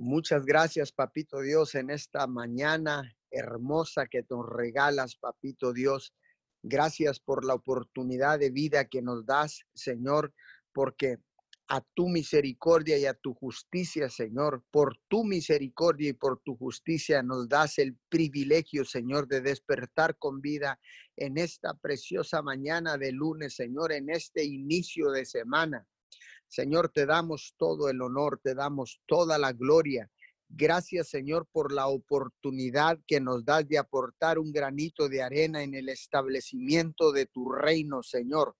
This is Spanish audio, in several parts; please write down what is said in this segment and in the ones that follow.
Muchas gracias, Papito Dios, en esta mañana hermosa que nos regalas, Papito Dios. Gracias por la oportunidad de vida que nos das, Señor, porque a tu misericordia y a tu justicia, Señor, por tu misericordia y por tu justicia nos das el privilegio, Señor, de despertar con vida en esta preciosa mañana de lunes, Señor, en este inicio de semana. Señor, te damos todo el honor, te damos toda la gloria. Gracias, Señor, por la oportunidad que nos das de aportar un granito de arena en el establecimiento de tu reino, Señor.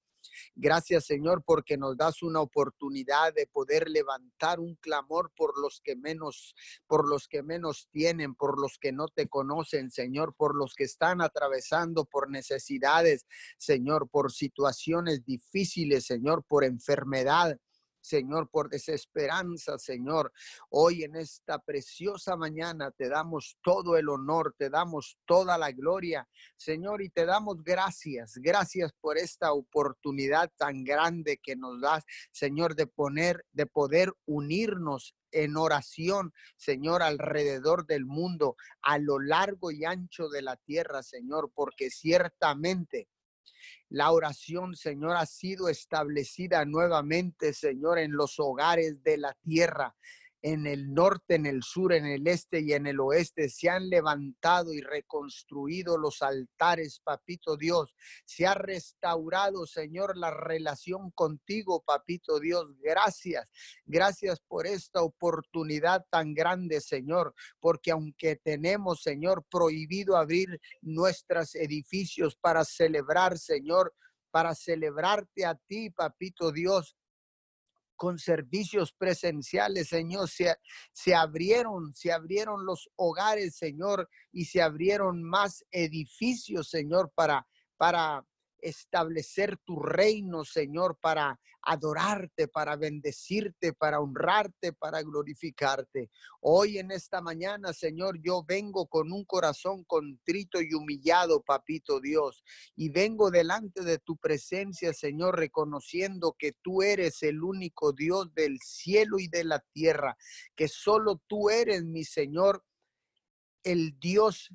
Gracias, Señor, porque nos das una oportunidad de poder levantar un clamor por los que menos, por los que menos tienen, por los que no te conocen, Señor, por los que están atravesando por necesidades, Señor, por situaciones difíciles, Señor, por enfermedad. Señor, por desesperanza, Señor. Hoy en esta preciosa mañana te damos todo el honor, te damos toda la gloria, Señor, y te damos gracias. Gracias por esta oportunidad tan grande que nos das, Señor, de poner, de poder unirnos en oración, Señor, alrededor del mundo, a lo largo y ancho de la tierra, Señor, porque ciertamente la oración, Señor, ha sido establecida nuevamente, Señor, en los hogares de la tierra en el norte, en el sur, en el este y en el oeste. Se han levantado y reconstruido los altares, papito Dios. Se ha restaurado, Señor, la relación contigo, papito Dios. Gracias. Gracias por esta oportunidad tan grande, Señor, porque aunque tenemos, Señor, prohibido abrir nuestros edificios para celebrar, Señor, para celebrarte a ti, papito Dios, con servicios presenciales, Señor. Se, se abrieron, se abrieron los hogares, Señor, y se abrieron más edificios, Señor, para, para establecer tu reino, Señor, para adorarte, para bendecirte, para honrarte, para glorificarte. Hoy en esta mañana, Señor, yo vengo con un corazón contrito y humillado, papito Dios, y vengo delante de tu presencia, Señor, reconociendo que tú eres el único Dios del cielo y de la tierra, que solo tú eres mi Señor, el Dios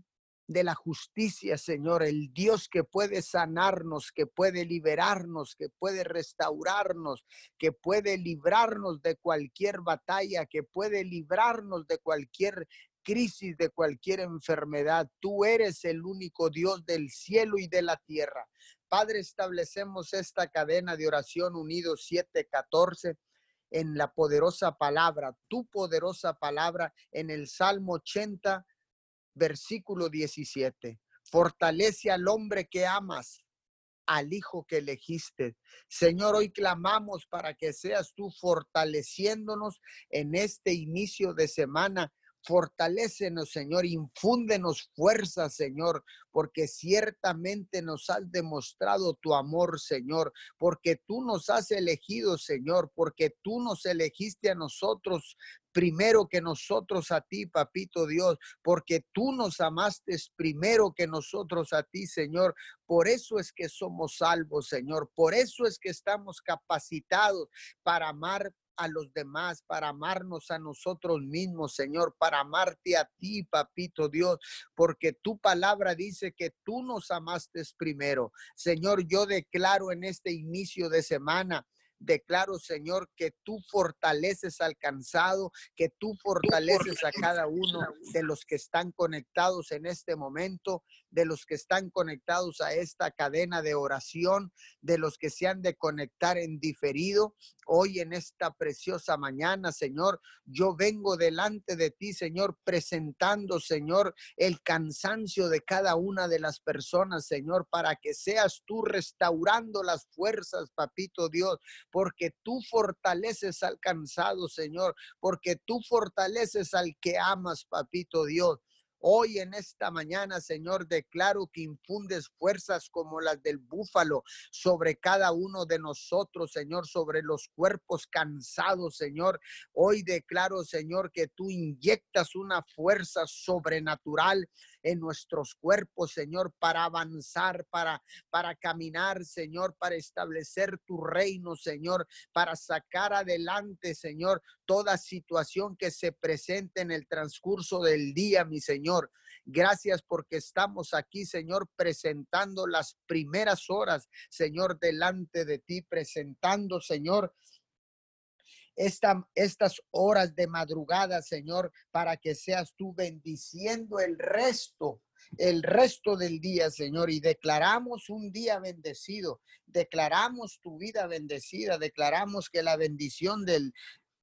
de la justicia, Señor, el Dios que puede sanarnos, que puede liberarnos, que puede restaurarnos, que puede librarnos de cualquier batalla, que puede librarnos de cualquier crisis, de cualquier enfermedad. Tú eres el único Dios del cielo y de la tierra. Padre, establecemos esta cadena de oración unidos 714 en la poderosa palabra, tu poderosa palabra en el Salmo 80 versículo 17. Fortalece al hombre que amas, al hijo que elegiste. Señor, hoy clamamos para que seas tú fortaleciéndonos en este inicio de semana Fortalécenos, Señor, infúndenos fuerza, Señor, porque ciertamente nos has demostrado tu amor, Señor, porque tú nos has elegido, Señor, porque tú nos elegiste a nosotros primero que nosotros a ti, papito Dios, porque tú nos amaste primero que nosotros a ti, Señor. Por eso es que somos salvos, Señor. Por eso es que estamos capacitados para amar a los demás, para amarnos a nosotros mismos, Señor, para amarte a ti, papito Dios, porque tu palabra dice que tú nos amaste primero. Señor, yo declaro en este inicio de semana Declaro, Señor, que tú fortaleces al cansado, que tú fortaleces a cada uno de los que están conectados en este momento, de los que están conectados a esta cadena de oración, de los que se han de conectar en diferido. Hoy en esta preciosa mañana, Señor, yo vengo delante de ti, Señor, presentando, Señor, el cansancio de cada una de las personas, Señor, para que seas tú restaurando las fuerzas, papito Dios, porque tú fortaleces al cansado, Señor, porque tú fortaleces al que amas, papito Dios. Hoy en esta mañana, Señor, declaro que infundes fuerzas como las del búfalo sobre cada uno de nosotros, Señor, sobre los cuerpos cansados, Señor. Hoy declaro, Señor, que tú inyectas una fuerza sobrenatural en nuestros cuerpos, Señor, para avanzar, para, para caminar, Señor, para establecer tu reino, Señor, para sacar adelante, Señor, toda situación que se presente en el transcurso del día, mi Señor. Gracias porque estamos aquí, Señor, presentando las primeras horas, Señor, delante de ti, presentando, Señor, estas horas de madrugada, Señor, para que seas tú bendiciendo el resto el resto del día, Señor, y declaramos un día bendecido, declaramos tu vida bendecida, declaramos que la bendición del,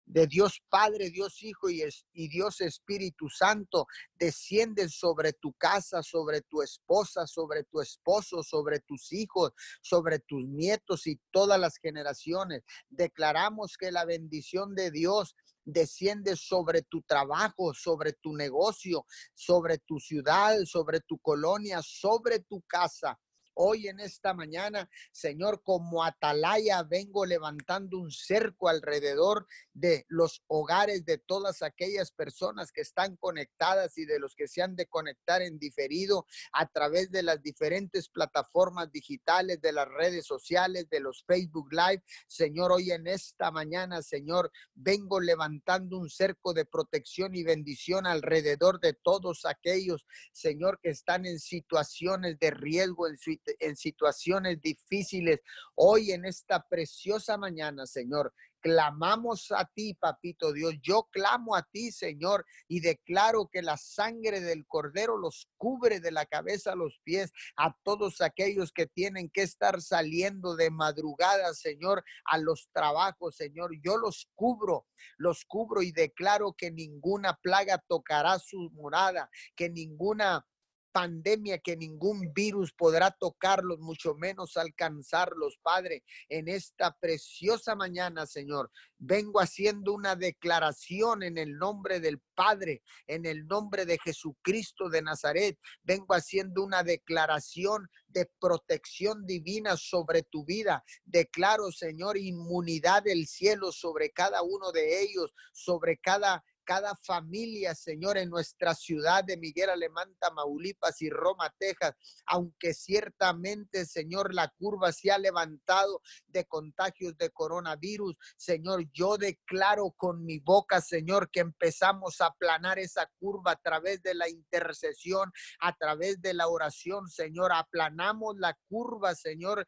de Dios Padre, Dios Hijo y, Dios Espíritu Santo descienden sobre tu casa, sobre tu esposa, sobre tu esposo, sobre tus hijos, sobre tus nietos y todas las generaciones. Declaramos que la bendición de Dios desciende sobre tu trabajo, sobre tu negocio, sobre tu ciudad, sobre tu colonia, sobre tu casa Hoy en esta mañana, Señor, como atalaya vengo levantando un cerco alrededor de los hogares de todas aquellas personas que están conectadas y de los que se han de conectar en diferido a través de las diferentes plataformas digitales, de las redes sociales, de los Facebook Live. Señor, hoy en esta mañana, Señor, vengo levantando un cerco de protección y bendición alrededor de todos aquellos, Señor, que están en situaciones de riesgo, en, en situaciones difíciles. Hoy en esta preciosa mañana, Señor, clamamos a ti, papito Dios. Yo clamo a ti, Señor, y declaro que la sangre del cordero los cubre de la cabeza a los pies a todos aquellos que tienen que estar saliendo de madrugada, Señor, a los trabajos, Señor. Yo los cubro, los cubro y declaro que ninguna plaga tocará su morada, que ninguna pandemia que ningún virus podrá tocarlos, mucho menos alcanzarlos, Padre. En esta preciosa mañana, Señor, vengo haciendo una declaración en el nombre del Padre, en el nombre de Jesucristo de Nazaret. Vengo haciendo una declaración de protección divina sobre tu vida. Declaro, Señor, inmunidad del cielo sobre cada uno de ellos, sobre cada cada familia, Señor, en nuestra ciudad de Miguel Alemán, Tamaulipas y Roma, Texas, aunque ciertamente, Señor, la curva se ha levantado de contagios de coronavirus, Señor, yo declaro con mi boca, Señor, que empezamos a aplanar esa curva a través de la intercesión, a través de la oración, Señor, aplanamos la curva, Señor,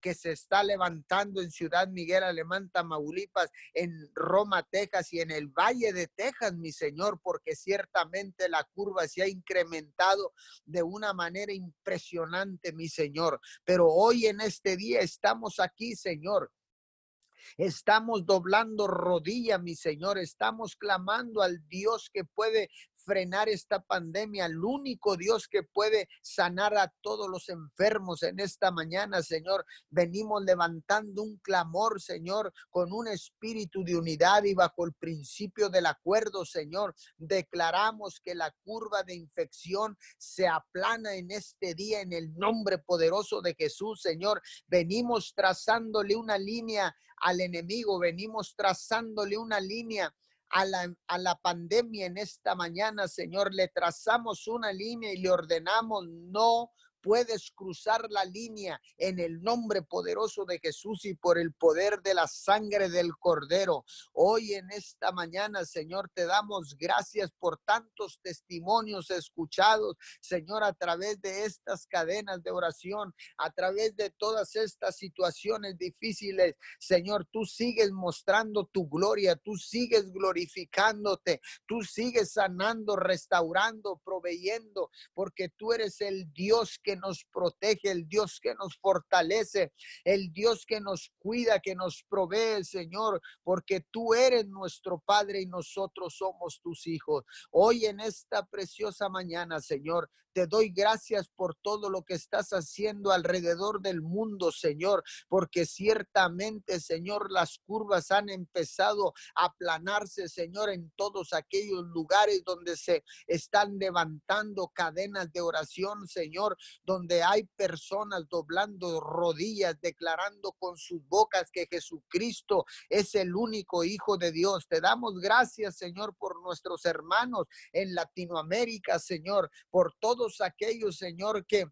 que se está levantando en Ciudad Miguel Alemán, Tamaulipas, en Roma, Texas y en el Valle de Texas, mi Señor, porque ciertamente la curva se ha incrementado de una manera impresionante, mi Señor. Pero hoy en este día estamos aquí, Señor. Estamos doblando rodilla, mi Señor. Estamos clamando al Dios que puede frenar esta pandemia, el único Dios que puede sanar a todos los enfermos en esta mañana, Señor. Venimos levantando un clamor, Señor, con un espíritu de unidad y bajo el principio del acuerdo, Señor. Declaramos que la curva de infección se aplana en este día en el nombre poderoso de Jesús, Señor. Venimos trazándole una línea al enemigo, venimos trazándole una línea a la, a la pandemia en esta mañana, Señor. Le trazamos una línea y le ordenamos no puedes cruzar la línea en el nombre poderoso de Jesús y por el poder de la sangre del Cordero. Hoy en esta mañana, Señor, te damos gracias por tantos testimonios escuchados, Señor, a través de estas cadenas de oración, a través de todas estas situaciones difíciles. Señor, tú sigues mostrando tu gloria, tú sigues glorificándote, tú sigues sanando, restaurando, proveyendo, porque tú eres el Dios que nos protege, el Dios que nos fortalece, el Dios que nos cuida, que nos provee, Señor, porque tú eres nuestro Padre y nosotros somos tus hijos. Hoy en esta preciosa mañana, Señor, te doy gracias por todo lo que estás haciendo alrededor del mundo, Señor, porque ciertamente, Señor, las curvas han empezado a aplanarse, Señor, en todos aquellos lugares donde se están levantando cadenas de oración, Señor, donde hay personas doblando rodillas, declarando con sus bocas que Jesucristo es el único Hijo de Dios. Te damos gracias, Señor, por nuestros hermanos en Latinoamérica, Señor, por todos aquellos, Señor, que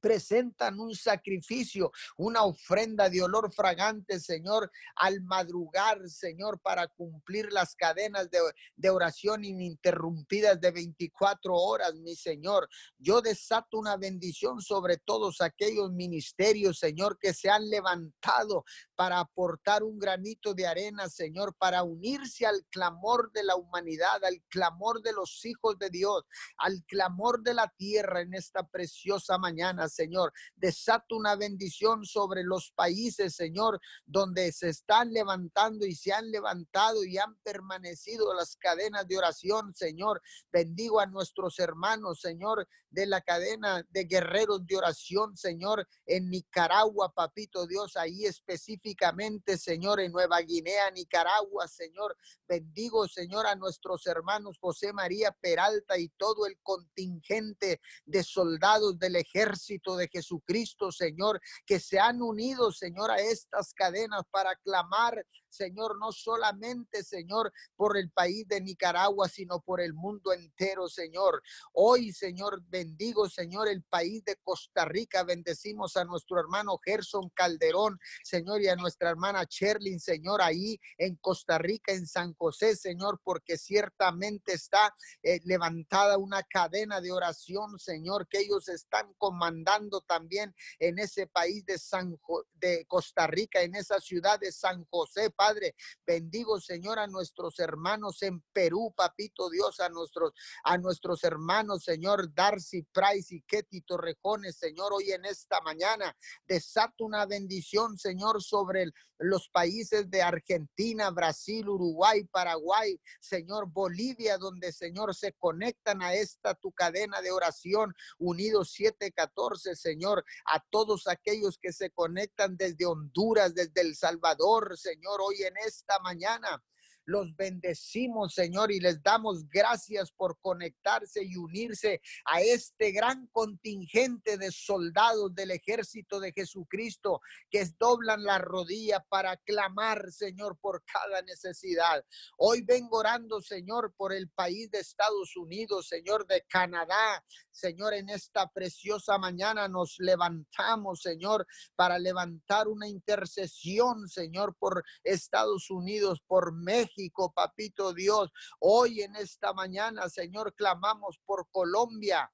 presentan un sacrificio, una ofrenda de olor fragante, Señor, al madrugar, Señor, para cumplir las cadenas de, oración ininterrumpidas de 24 horas, mi Señor. Yo desato una bendición sobre todos aquellos ministerios, Señor, que se han levantado para aportar un granito de arena, Señor, para unirse al clamor de la humanidad, al clamor de los hijos de Dios, al clamor de la tierra en esta preciosa mañana, Señor. Desato una bendición sobre los países, Señor, donde se están levantando y se han levantado y han permanecido las cadenas de oración, Señor. Bendigo a nuestros hermanos, Señor, de la cadena de guerreros de oración, Señor, en Nicaragua, papito Dios, ahí específicamente, Señor, en Nueva Guinea, Nicaragua, Señor. Bendigo, Señor, a nuestros hermanos José María Peralta y todo el contingente de soldados del ejército de Jesucristo, Señor, que se han unido, Señor, a estas cadenas para clamar Señor, no solamente, Señor, por el país de Nicaragua, sino por el mundo entero, Señor. Hoy, Señor, bendigo, Señor, el país de Costa Rica. Bendecimos a nuestro hermano Gerson Calderón, Señor, y a nuestra hermana Cherlin, Señor, ahí en Costa Rica, en San José, Señor, porque ciertamente está eh, levantada una cadena de oración, Señor, que ellos están comandando también en ese país de San de Costa Rica, en esa ciudad de San José, Padre. Bendigo, Señor, a nuestros hermanos en Perú, papito Dios, a nuestros, a nuestros hermanos, Señor, Darcy Price y Ketty Torrejones, Señor, hoy en esta mañana. Desato una bendición, Señor, sobre los países de Argentina, Brasil, Uruguay, Paraguay, Señor, Bolivia, donde, Señor, se conectan a esta tu cadena de oración, unidos 714, Señor, a todos aquellos que se conectan desde Honduras, desde El Salvador, Señor, hoy en esta mañana. Los bendecimos, Señor, y les damos gracias por conectarse y unirse a este gran contingente de soldados del ejército de Jesucristo que doblan la rodilla para clamar, Señor, por cada necesidad. Hoy vengo orando, Señor, por el país de Estados Unidos, Señor, de Canadá. Señor, en esta preciosa mañana nos levantamos, Señor, para levantar una intercesión, Señor, por Estados Unidos, por México papito Dios. Hoy en esta mañana, Señor, clamamos por Colombia.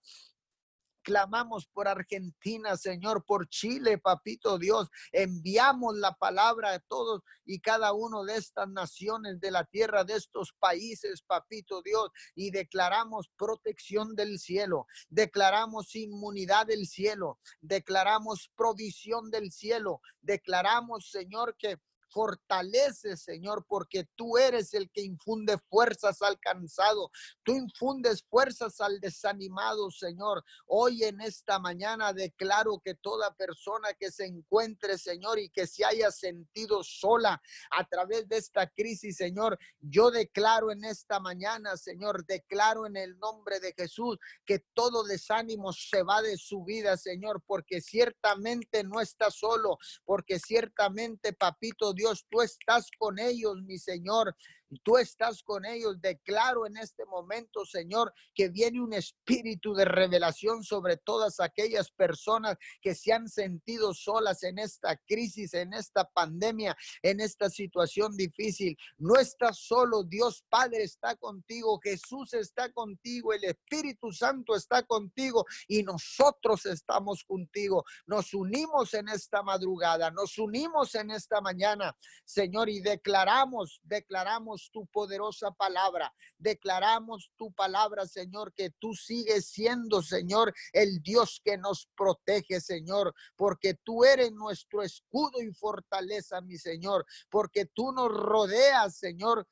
Clamamos por Argentina, Señor, por Chile, papito Dios. Enviamos la palabra a todos y cada uno de estas naciones de la tierra, de estos países, papito Dios, y declaramos protección del cielo, declaramos inmunidad del cielo, declaramos provisión del cielo, declaramos, Señor, que Fortalece, Señor, porque tú eres el que infunde fuerzas al cansado. Tú infundes fuerzas al desanimado, Señor. Hoy en esta mañana declaro que toda persona que se encuentre, Señor, y que se haya sentido sola a través de esta crisis, Señor, yo declaro en esta mañana, Señor, declaro en el nombre de Jesús que todo desánimo se va de su vida, Señor, porque ciertamente no está solo, porque ciertamente, papito Dios, tú estás con ellos, mi Señor tú estás con ellos. Declaro en este momento, Señor, que viene un espíritu de revelación sobre todas aquellas personas que se han sentido solas en esta crisis, en esta pandemia, en esta situación difícil. No estás solo, Dios Padre está contigo, Jesús está contigo, el Espíritu Santo está contigo y nosotros estamos contigo. Nos unimos en esta madrugada, nos unimos en esta mañana, Señor, y declaramos, declaramos tu poderosa palabra. Declaramos tu palabra, Señor, que tú sigues siendo, Señor, el Dios que nos protege, Señor, porque tú eres nuestro escudo y fortaleza, mi Señor, porque tú nos rodeas, Señor,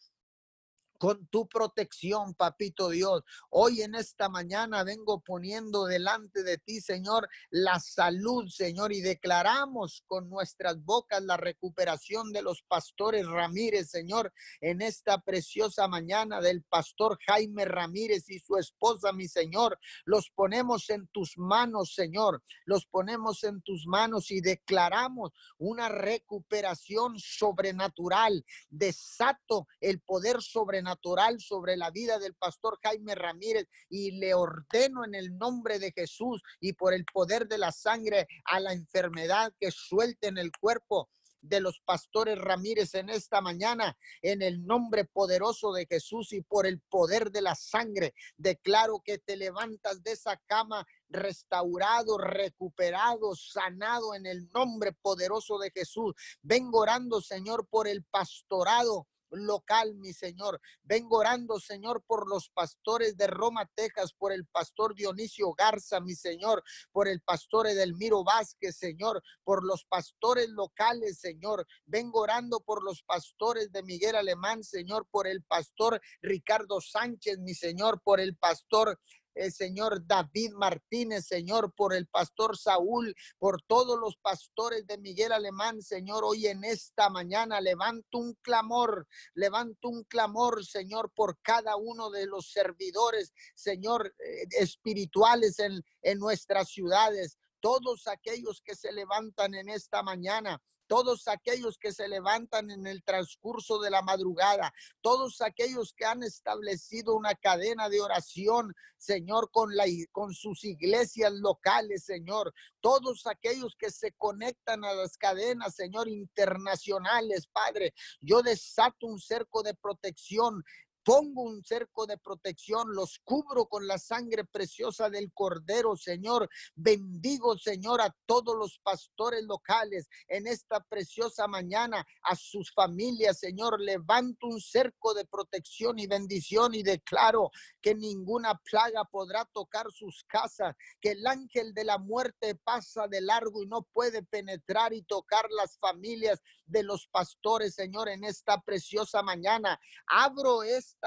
con tu protección, papito Dios. Hoy en esta mañana vengo poniendo delante de ti, Señor, la salud, Señor, y declaramos con nuestras bocas la recuperación de los pastores Ramírez, Señor, en esta preciosa mañana del pastor Jaime Ramírez y su esposa, mi Señor. Los ponemos en tus manos, Señor. Los ponemos en tus manos y declaramos una recuperación sobrenatural. Desato el poder sobrenatural sobre la vida del pastor Jaime Ramírez y le ordeno en el nombre de Jesús y por el poder de la sangre a la enfermedad que suelte en el cuerpo de los pastores Ramírez en esta mañana, en el nombre poderoso de Jesús y por el poder de la sangre. Declaro que te levantas de esa cama restaurado, recuperado, sanado en el nombre poderoso de Jesús. Vengo orando, Señor, por el pastorado local, mi Señor. Vengo orando, Señor, por los pastores de Roma, Texas, por el pastor Dionisio Garza, mi Señor, por el pastor Edelmiro Vázquez, Señor, por los pastores locales, Señor. Vengo orando por los pastores de Miguel Alemán, Señor, por el pastor Ricardo Sánchez, mi Señor, por el pastor el Señor David Martínez, Señor, por el pastor Saúl, por todos los pastores de Miguel Alemán, Señor, hoy en esta mañana levanto un clamor, levanto un clamor, Señor, por cada uno de los servidores, Señor, eh, espirituales en, en nuestras ciudades, todos aquellos que se levantan en esta mañana todos aquellos que se levantan en el transcurso de la madrugada, todos aquellos que han establecido una cadena de oración, Señor, con, la, con sus iglesias locales, Señor, todos aquellos que se conectan a las cadenas, Señor, internacionales, Padre, yo desato un cerco de protección Pongo un cerco de protección, los cubro con la sangre preciosa del Cordero, Señor. Bendigo, Señor, a todos los pastores locales en esta preciosa mañana, a sus familias, Señor. Levanto un cerco de protección y bendición y declaro que ninguna plaga podrá tocar sus casas, que el ángel de la muerte pasa de largo y no puede penetrar y tocar las familias de los pastores, Señor, en esta preciosa mañana. Abro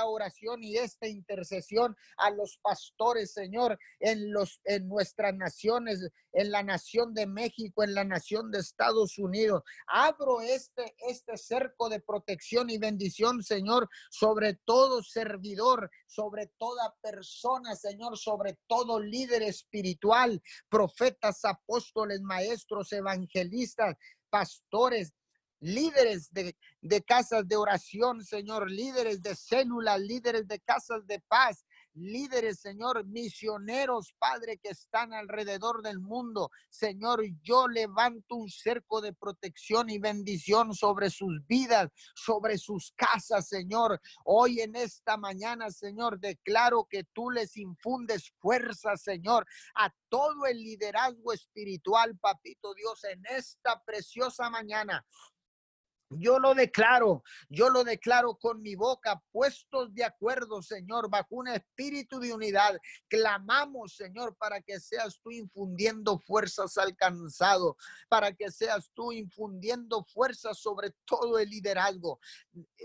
oración y esta intercesión a los pastores, Señor, en los en nuestras naciones, en la nación de México, en la nación de Estados Unidos. Abro este este cerco de protección y bendición, Señor, sobre todo servidor, sobre toda persona, Señor, sobre todo líder espiritual, profetas, apóstoles, maestros, evangelistas, pastores, líderes de, de, casas de oración, Señor, líderes de células, líderes de casas de paz, líderes, Señor, misioneros, Padre, que están alrededor del mundo. Señor, yo levanto un cerco de protección y bendición sobre sus vidas, sobre sus casas, Señor. Hoy en esta mañana, Señor, declaro que tú les infundes fuerza, Señor, a todo el liderazgo espiritual, Papito Dios, en esta preciosa mañana. Yo lo declaro, yo lo declaro con mi boca, puestos de acuerdo, Señor, bajo un espíritu de unidad. Clamamos, Señor, para que seas tú infundiendo fuerzas al cansado, para que seas tú infundiendo fuerzas sobre todo el liderazgo.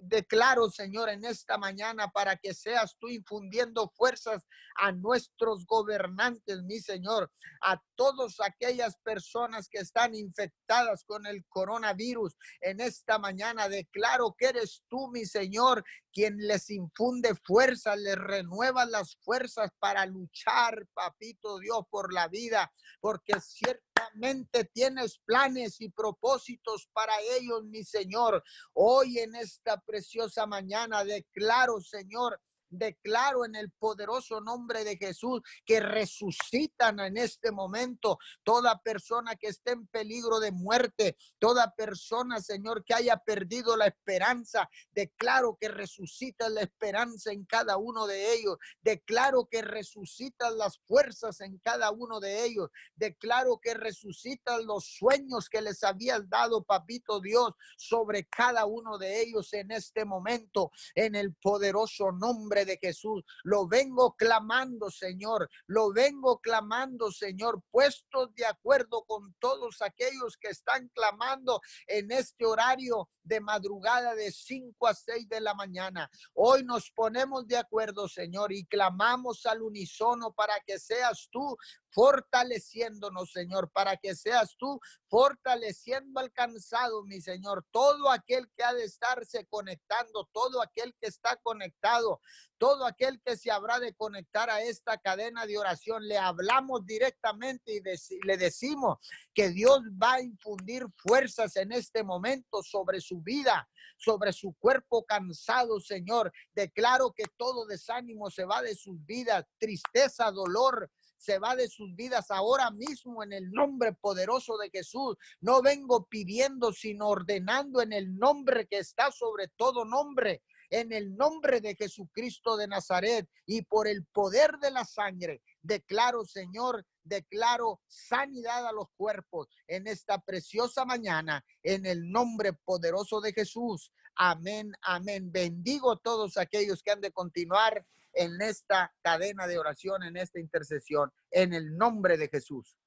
Declaro, Señor, en esta mañana para que seas tú infundiendo fuerzas a nuestros gobernantes, mi Señor, a todas aquellas personas que están infectadas con el coronavirus en esta mañana declaro que eres tú, mi Señor, quien les infunde fuerza, les renueva las fuerzas para luchar, papito Dios, por la vida, porque ciertamente tienes planes y propósitos para ellos, mi Señor. Hoy en esta preciosa mañana declaro, Señor, Declaro en el poderoso nombre de Jesús que resucitan en este momento toda persona que esté en peligro de muerte, toda persona, Señor, que haya perdido la esperanza. Declaro que resucita la esperanza en cada uno de ellos. Declaro que resucitan las fuerzas en cada uno de ellos. Declaro que resucitan los sueños que les habías dado, papito Dios, sobre cada uno de ellos en este momento, en el poderoso nombre de Jesús. Lo vengo clamando, Señor. Lo vengo clamando, Señor, puestos de acuerdo con todos aquellos que están clamando en este horario de madrugada de 5 a 6 de la mañana. Hoy nos ponemos de acuerdo, Señor, y clamamos al unísono para que seas tú fortaleciéndonos, Señor, para que seas tú fortaleciendo al cansado, mi Señor. Todo aquel que ha de estarse conectando, todo aquel que está conectado, todo aquel que se habrá de conectar a esta cadena de oración, le hablamos directamente y le decimos que Dios va a infundir fuerzas en este momento sobre su vida, sobre su cuerpo cansado, Señor. Declaro que todo desánimo se va de sus vidas, tristeza, dolor, se va de sus vidas ahora mismo en el nombre poderoso de Jesús. No vengo pidiendo, sino ordenando en el nombre que está sobre todo nombre, en el nombre de Jesucristo de Nazaret y por el poder de la sangre. Declaro, Señor, declaro sanidad a los cuerpos en esta preciosa mañana, en el nombre poderoso de Jesús. Amén, amén. Bendigo a todos aquellos que han de continuar en esta cadena de oración, en esta intercesión, en el nombre de Jesús.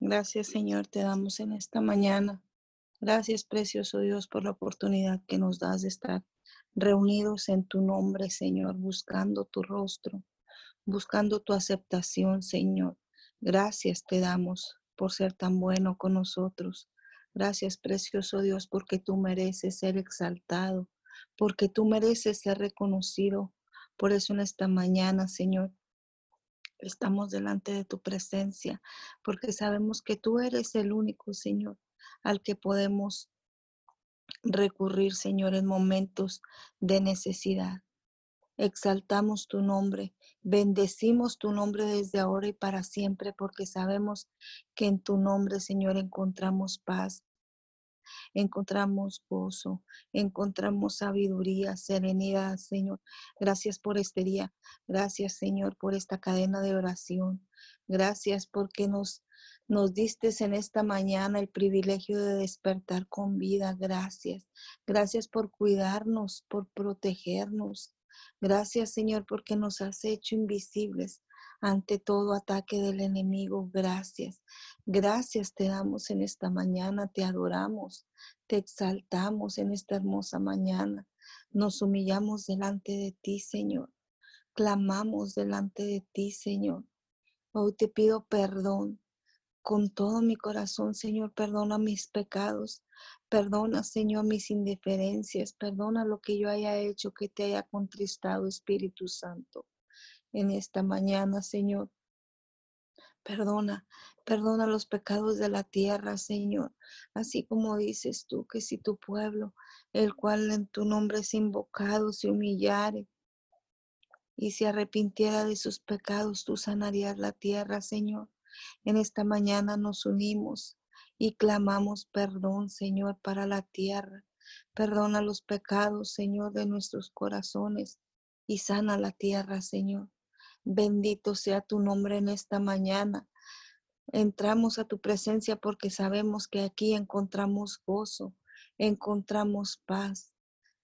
Gracias, Señor, te damos en esta mañana. Gracias, precioso Dios, por la oportunidad que nos das de estar reunidos en tu nombre, Señor, buscando tu rostro, buscando tu aceptación, Señor. Gracias te damos por ser tan bueno con nosotros. Gracias, precioso Dios, porque tú mereces ser exaltado, porque tú mereces ser reconocido, por eso en esta mañana, Señor, estamos delante de tu presencia, porque sabemos que tú eres el único, Señor, al que podemos recurrir, Señor, en momentos de necesidad. Exaltamos tu nombre, bendecimos tu nombre desde ahora y para siempre, porque sabemos que en tu nombre, Señor, encontramos paz, encontramos gozo, encontramos sabiduría, serenidad, Señor. Gracias por este día. Gracias, Señor, por esta cadena de oración. Gracias porque nos nos diste en esta mañana el privilegio de despertar con vida. Gracias. Gracias por cuidarnos, por protegernos. Gracias, Señor, porque nos has hecho invisibles ante todo ataque del enemigo. Gracias. Gracias te damos en esta mañana, te adoramos, te exaltamos en esta hermosa mañana. Nos humillamos delante de ti, Señor. Clamamos delante de ti, Señor. Hoy te pido perdón con todo mi corazón, Señor. Perdona mis pecados. Perdona, Señor, mis indiferencias. Perdona lo que yo haya hecho que te haya contristado, Espíritu Santo en esta mañana, Señor. Perdona, perdona los pecados de la tierra, Señor. Así como dices tú que si tu pueblo, el cual en tu nombre es invocado, se humillare y se arrepintiera de sus pecados, tú sanarías la tierra, Señor. En esta mañana nos unimos y clamamos perdón, Señor, para la tierra. Perdona los pecados, Señor, de nuestros corazones y sana la tierra, Señor. Bendito sea tu nombre en esta mañana. Entramos a tu presencia porque sabemos que aquí encontramos gozo, encontramos paz.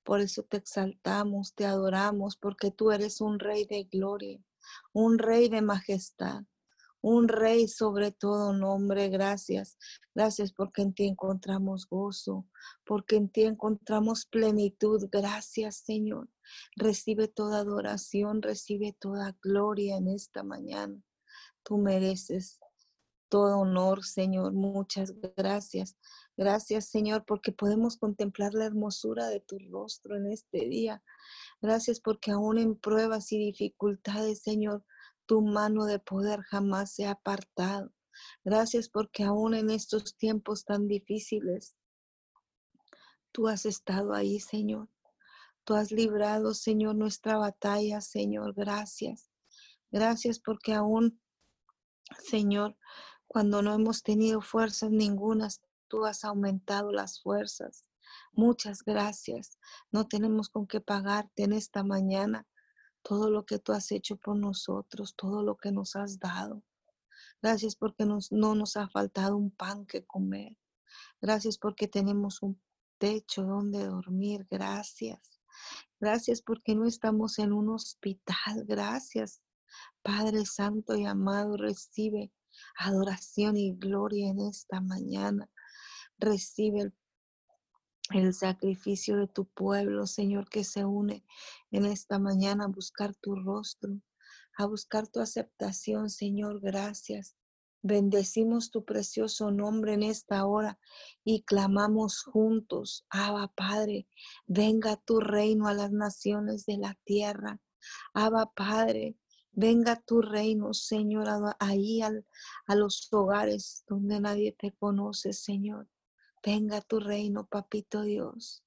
Por eso te exaltamos, te adoramos, porque tú eres un rey de gloria, un rey de majestad un rey sobre todo nombre. Gracias. Gracias porque en ti encontramos gozo, porque en ti encontramos plenitud. Gracias, Señor. Recibe toda adoración, recibe toda gloria en esta mañana. Tú mereces todo honor, Señor. Muchas gracias. Gracias, Señor, porque podemos contemplar la hermosura de tu rostro en este día. Gracias porque aún en pruebas y dificultades, Señor, tu mano de poder jamás se ha apartado. Gracias porque aún en estos tiempos tan difíciles, tú has estado ahí, Señor. Tú has librado, Señor, nuestra batalla, Señor. Gracias. Gracias porque aún, Señor, cuando no hemos tenido fuerzas ninguna, tú has aumentado las fuerzas. Muchas gracias. No tenemos con qué pagarte en esta mañana todo lo que tú has hecho por nosotros, todo lo que nos has dado. Gracias porque no nos ha faltado un pan que comer. Gracias porque tenemos un techo donde dormir. Gracias. Gracias porque no estamos en un hospital. Gracias. Padre Santo y amado, recibe adoración y gloria en esta mañana. Recibe el sacrificio de tu pueblo, Señor, que se une en esta mañana a buscar tu rostro, a buscar tu aceptación, Señor. Gracias. Bendecimos tu precioso nombre en esta hora y clamamos juntos, Abba Padre, venga tu reino a las naciones de la tierra. Abba Padre, venga tu reino, Señor, ahí a los hogares donde nadie te conoce, Señor. Venga tu reino, papito Dios.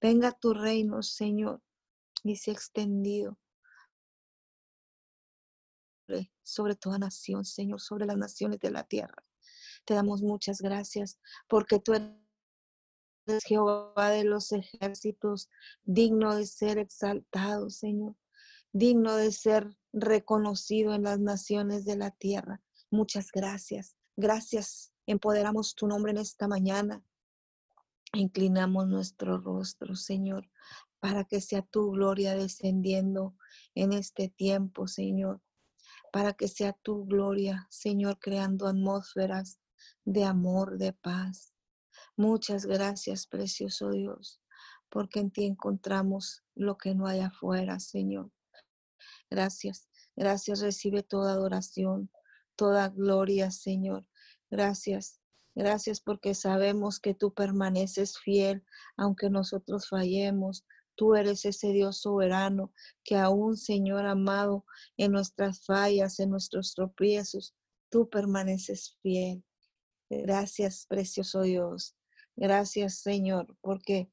Venga tu reino, Señor, y se ha extendido sobre toda nación, Señor, sobre las naciones de la tierra. Te damos muchas gracias porque tú eres Jehová de los ejércitos, digno de ser exaltado, Señor, digno de ser reconocido en las naciones de la tierra. Muchas gracias. Gracias Empoderamos tu nombre en esta mañana. Inclinamos nuestro rostro, Señor, para que sea tu gloria descendiendo en este tiempo, Señor. Para que sea tu gloria, Señor, creando atmósferas de amor, de paz. Muchas gracias, precioso Dios, porque en ti encontramos lo que no hay afuera, Señor. Gracias, gracias. Recibe toda adoración, toda gloria, Señor. Gracias. Gracias porque sabemos que tú permaneces fiel, aunque nosotros fallemos. Tú eres ese Dios soberano que aún, Señor amado, en nuestras fallas, en nuestros tropiezos, tú permaneces fiel. Gracias, precioso Dios. Gracias, Señor, porque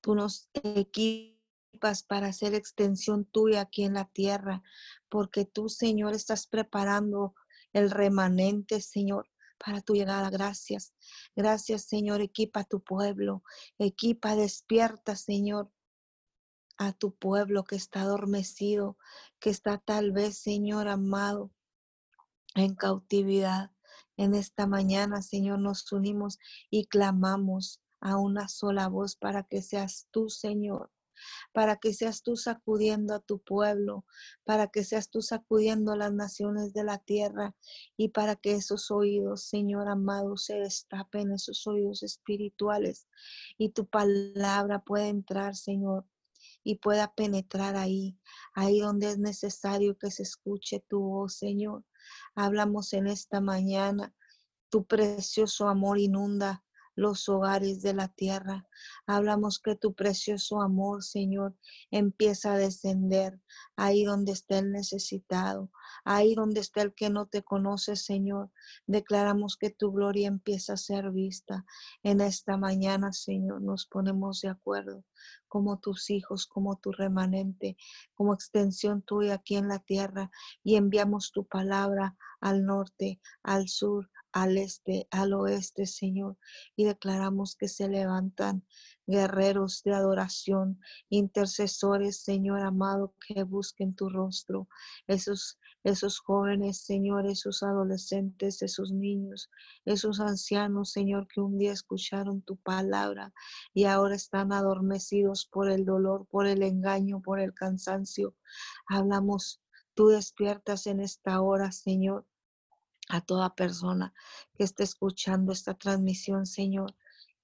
tú nos equipas para hacer extensión tuya aquí en la tierra, porque tú, Señor, estás preparando el remanente, Señor, para tu llegada. Gracias. Gracias, Señor. Equipa a tu pueblo. Equipa, despierta, Señor, a tu pueblo que está adormecido, que está tal vez, Señor amado, en cautividad. En esta mañana, Señor, nos unimos y clamamos a una sola voz para que seas tú, Señor, para que seas tú sacudiendo a tu pueblo, para que seas tú sacudiendo a las naciones de la tierra y para que esos oídos, Señor amado, se destapen, esos oídos espirituales y tu palabra pueda entrar, Señor, y pueda penetrar ahí, ahí donde es necesario que se escuche tu voz, Señor. Hablamos en esta mañana, tu precioso amor inunda los hogares de la tierra. Hablamos que tu precioso amor, Señor, empieza a descender ahí donde está el necesitado, ahí donde está el que no te conoce, Señor. Declaramos que tu gloria empieza a ser vista. En esta mañana, Señor, nos ponemos de acuerdo como tus hijos, como tu remanente, como extensión tuya aquí en la tierra y enviamos tu palabra al norte, al sur, al este, al oeste, Señor, y declaramos que se levantan guerreros de adoración, intercesores, Señor amado, que busquen tu rostro, esos esos jóvenes, Señor, esos adolescentes, esos niños, esos ancianos, Señor, que un día escucharon tu palabra y ahora están adormecidos por el dolor, por el engaño, por el cansancio. Hablamos, tú despiertas en esta hora, Señor, a toda persona que esté escuchando esta transmisión, Señor,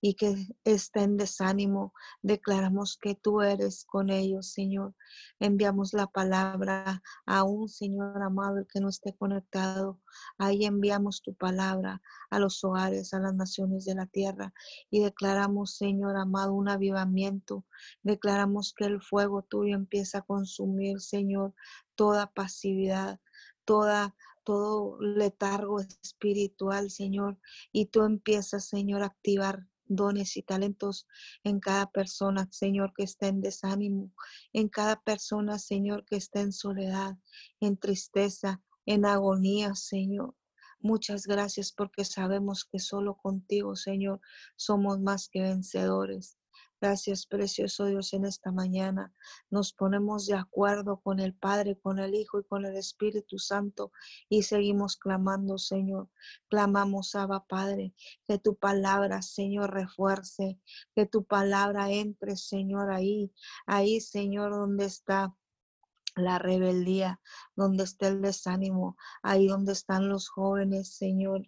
y que está en desánimo. Declaramos que tú eres con ellos, Señor. Enviamos la palabra a un Señor amado el que no esté conectado. Ahí enviamos tu palabra a los hogares, a las naciones de la tierra y declaramos, Señor amado, un avivamiento. Declaramos que el fuego tuyo empieza a consumir, Señor, toda pasividad, toda todo letargo espiritual, Señor, y tú empiezas, Señor, a activar dones y talentos en cada persona, Señor, que está en desánimo, en cada persona, Señor, que está en soledad, en tristeza, en agonía, Señor. Muchas gracias porque sabemos que solo contigo, Señor, somos más que vencedores. Gracias, precioso Dios, en esta mañana. Nos ponemos de acuerdo con el Padre, con el Hijo y con el Espíritu Santo y seguimos clamando, Señor. Clamamos, Abba, Padre, que tu palabra, Señor, refuerce, que tu palabra entre, Señor, ahí, ahí, Señor, donde está la rebeldía, donde está el desánimo, ahí donde están los jóvenes, Señor,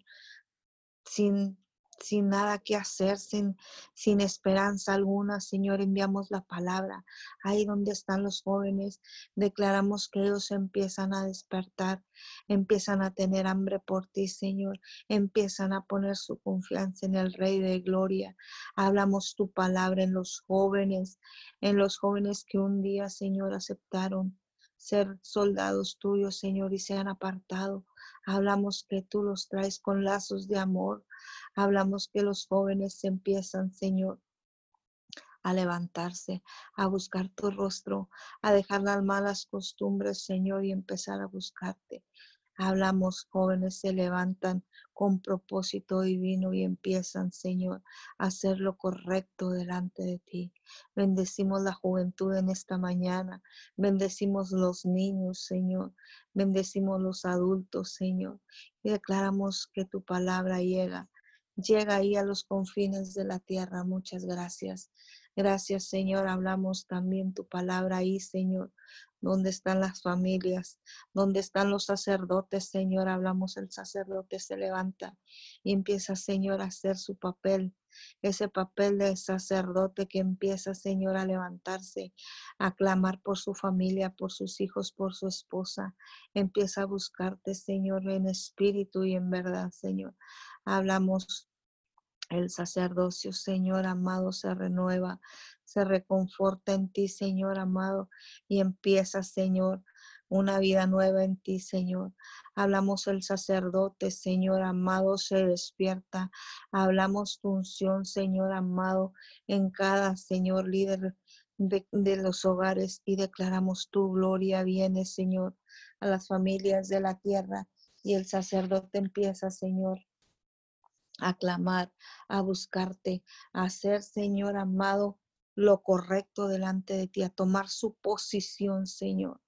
sin sin nada que hacer, sin, sin esperanza alguna, Señor, enviamos la palabra. Ahí donde están los jóvenes, declaramos que ellos empiezan a despertar, empiezan a tener hambre por ti, Señor, empiezan a poner su confianza en el Rey de Gloria. Hablamos tu palabra en los jóvenes, en los jóvenes que un día, Señor, aceptaron ser soldados tuyos, Señor, y se han apartado. Hablamos que tú los traes con lazos de amor. Hablamos que los jóvenes empiezan, Señor, a levantarse, a buscar tu rostro, a dejar las malas costumbres, Señor, y empezar a buscarte. Hablamos, jóvenes se levantan con propósito divino y empiezan, Señor, a hacer lo correcto delante de ti. Bendecimos la juventud en esta mañana. Bendecimos los niños, Señor. Bendecimos los adultos, Señor. Y declaramos que tu palabra llega. Llega ahí a los confines de la tierra. Muchas gracias. Gracias, Señor. Hablamos también tu palabra ahí, Señor, ¿Dónde están las familias? ¿Dónde están los sacerdotes, Señor? Hablamos, el sacerdote se levanta y empieza, Señor, a hacer su papel. Ese papel de sacerdote que empieza, Señor, a levantarse, a clamar por su familia, por sus hijos, por su esposa. Empieza a buscarte, Señor, en espíritu y en verdad, Señor. Hablamos el sacerdocio, Señor amado, se renueva, se reconforta en ti, Señor amado, y empieza, Señor, una vida nueva en ti, Señor. Hablamos el sacerdote, Señor amado, se despierta. Hablamos tu unción, Señor amado, en cada, Señor líder de, de, los hogares y declaramos tu gloria viene, Señor, a las familias de la tierra. Y el sacerdote empieza, Señor, a clamar, a buscarte, a ser, Señor amado, lo correcto delante de ti, a tomar su posición, Señor.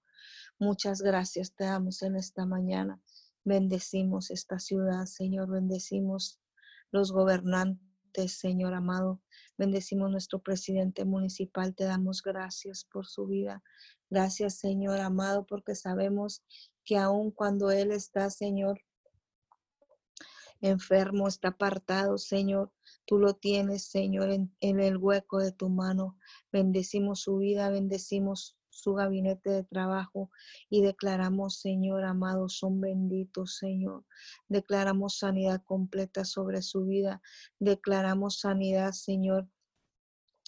Muchas gracias te damos en esta mañana. Bendecimos esta ciudad, Señor. Bendecimos los gobernantes, Señor amado. Bendecimos nuestro presidente municipal. Te damos gracias por su vida. Gracias, Señor amado, porque sabemos que aun cuando Él está, Señor, enfermo, está apartado, Señor, Tú lo tienes, Señor, en, el hueco de tu mano. Bendecimos su vida, bendecimos su gabinete de trabajo y declaramos, Señor amado, son benditos, Señor. Declaramos sanidad completa sobre su vida. Declaramos sanidad, Señor,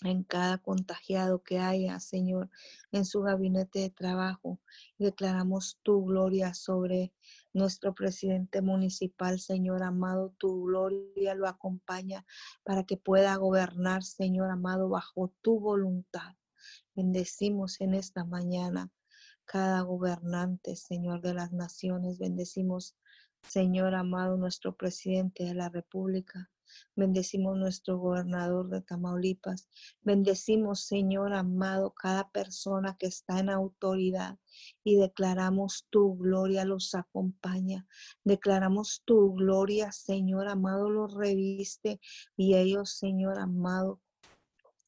en cada contagiado que haya, Señor, en su gabinete de trabajo. Declaramos tu gloria sobre nuestro presidente municipal, Señor amado, tu gloria lo acompaña para que pueda gobernar, Señor amado, bajo tu voluntad. Bendecimos en esta mañana cada gobernante, Señor de las naciones. Bendecimos, Señor amado, nuestro presidente de la República. Bendecimos nuestro gobernador de Tamaulipas. Bendecimos, Señor amado, cada persona que está en autoridad y declaramos tu gloria los acompaña. Declaramos tu gloria, Señor amado, los reviste y ellos, Señor amado,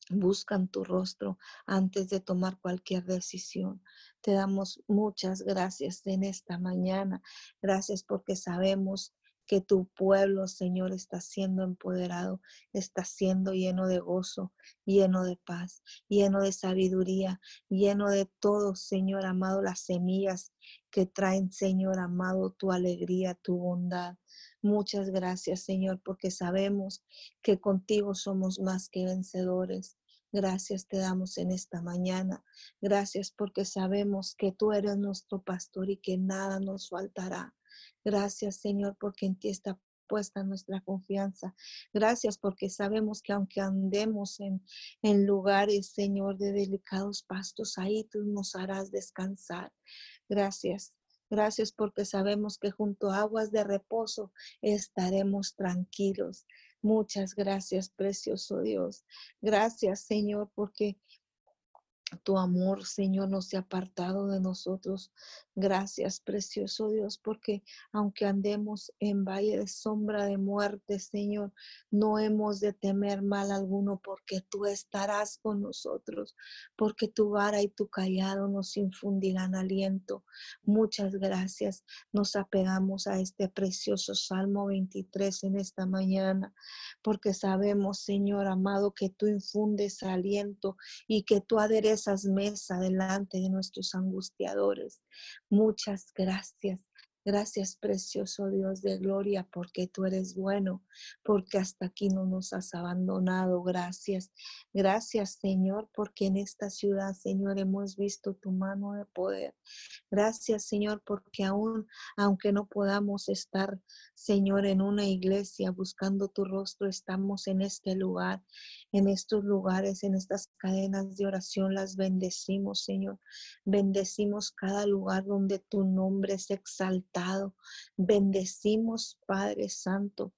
buscan tu rostro antes de tomar cualquier decisión. Te damos muchas gracias en esta mañana. Gracias porque sabemos que tu pueblo, Señor, está siendo empoderado, está siendo lleno de gozo, lleno de paz, lleno de sabiduría, lleno de todo, Señor amado, las semillas que traen, Señor amado, tu alegría, tu bondad. Muchas gracias, Señor, porque sabemos que contigo somos más que vencedores. Gracias te damos en esta mañana. Gracias porque sabemos que tú eres nuestro pastor y que nada nos faltará. Gracias, Señor, porque en ti está puesta nuestra confianza. Gracias porque sabemos que aunque andemos en, lugares, Señor, de delicados pastos, ahí tú nos harás descansar. Gracias. Gracias porque sabemos que junto a aguas de reposo estaremos tranquilos. Muchas gracias, precioso Dios. Gracias, Señor, porque tu amor, Señor, no se ha apartado de nosotros. Gracias, precioso Dios, porque aunque andemos en valle de sombra de muerte, Señor, no hemos de temer mal alguno, porque tú estarás con nosotros, porque tu vara y tu callado nos infundirán aliento. Muchas gracias. Nos apegamos a este precioso Salmo 23 en esta mañana, porque sabemos, Señor amado, que tú infundes aliento y que tú aderezas mesa delante de nuestros angustiadores. Muchas gracias. Gracias, precioso Dios de gloria, porque tú eres bueno, porque hasta aquí no nos has abandonado. Gracias. Gracias, Señor, porque en esta ciudad, Señor, hemos visto tu mano de poder. Gracias, Señor, porque aún, aunque no podamos estar, Señor, en una iglesia buscando tu rostro, estamos en este lugar, en estos lugares, en estas cadenas de oración, las bendecimos, Señor. Bendecimos cada lugar donde tu nombre es exaltado Bendecimos, Padre Santo,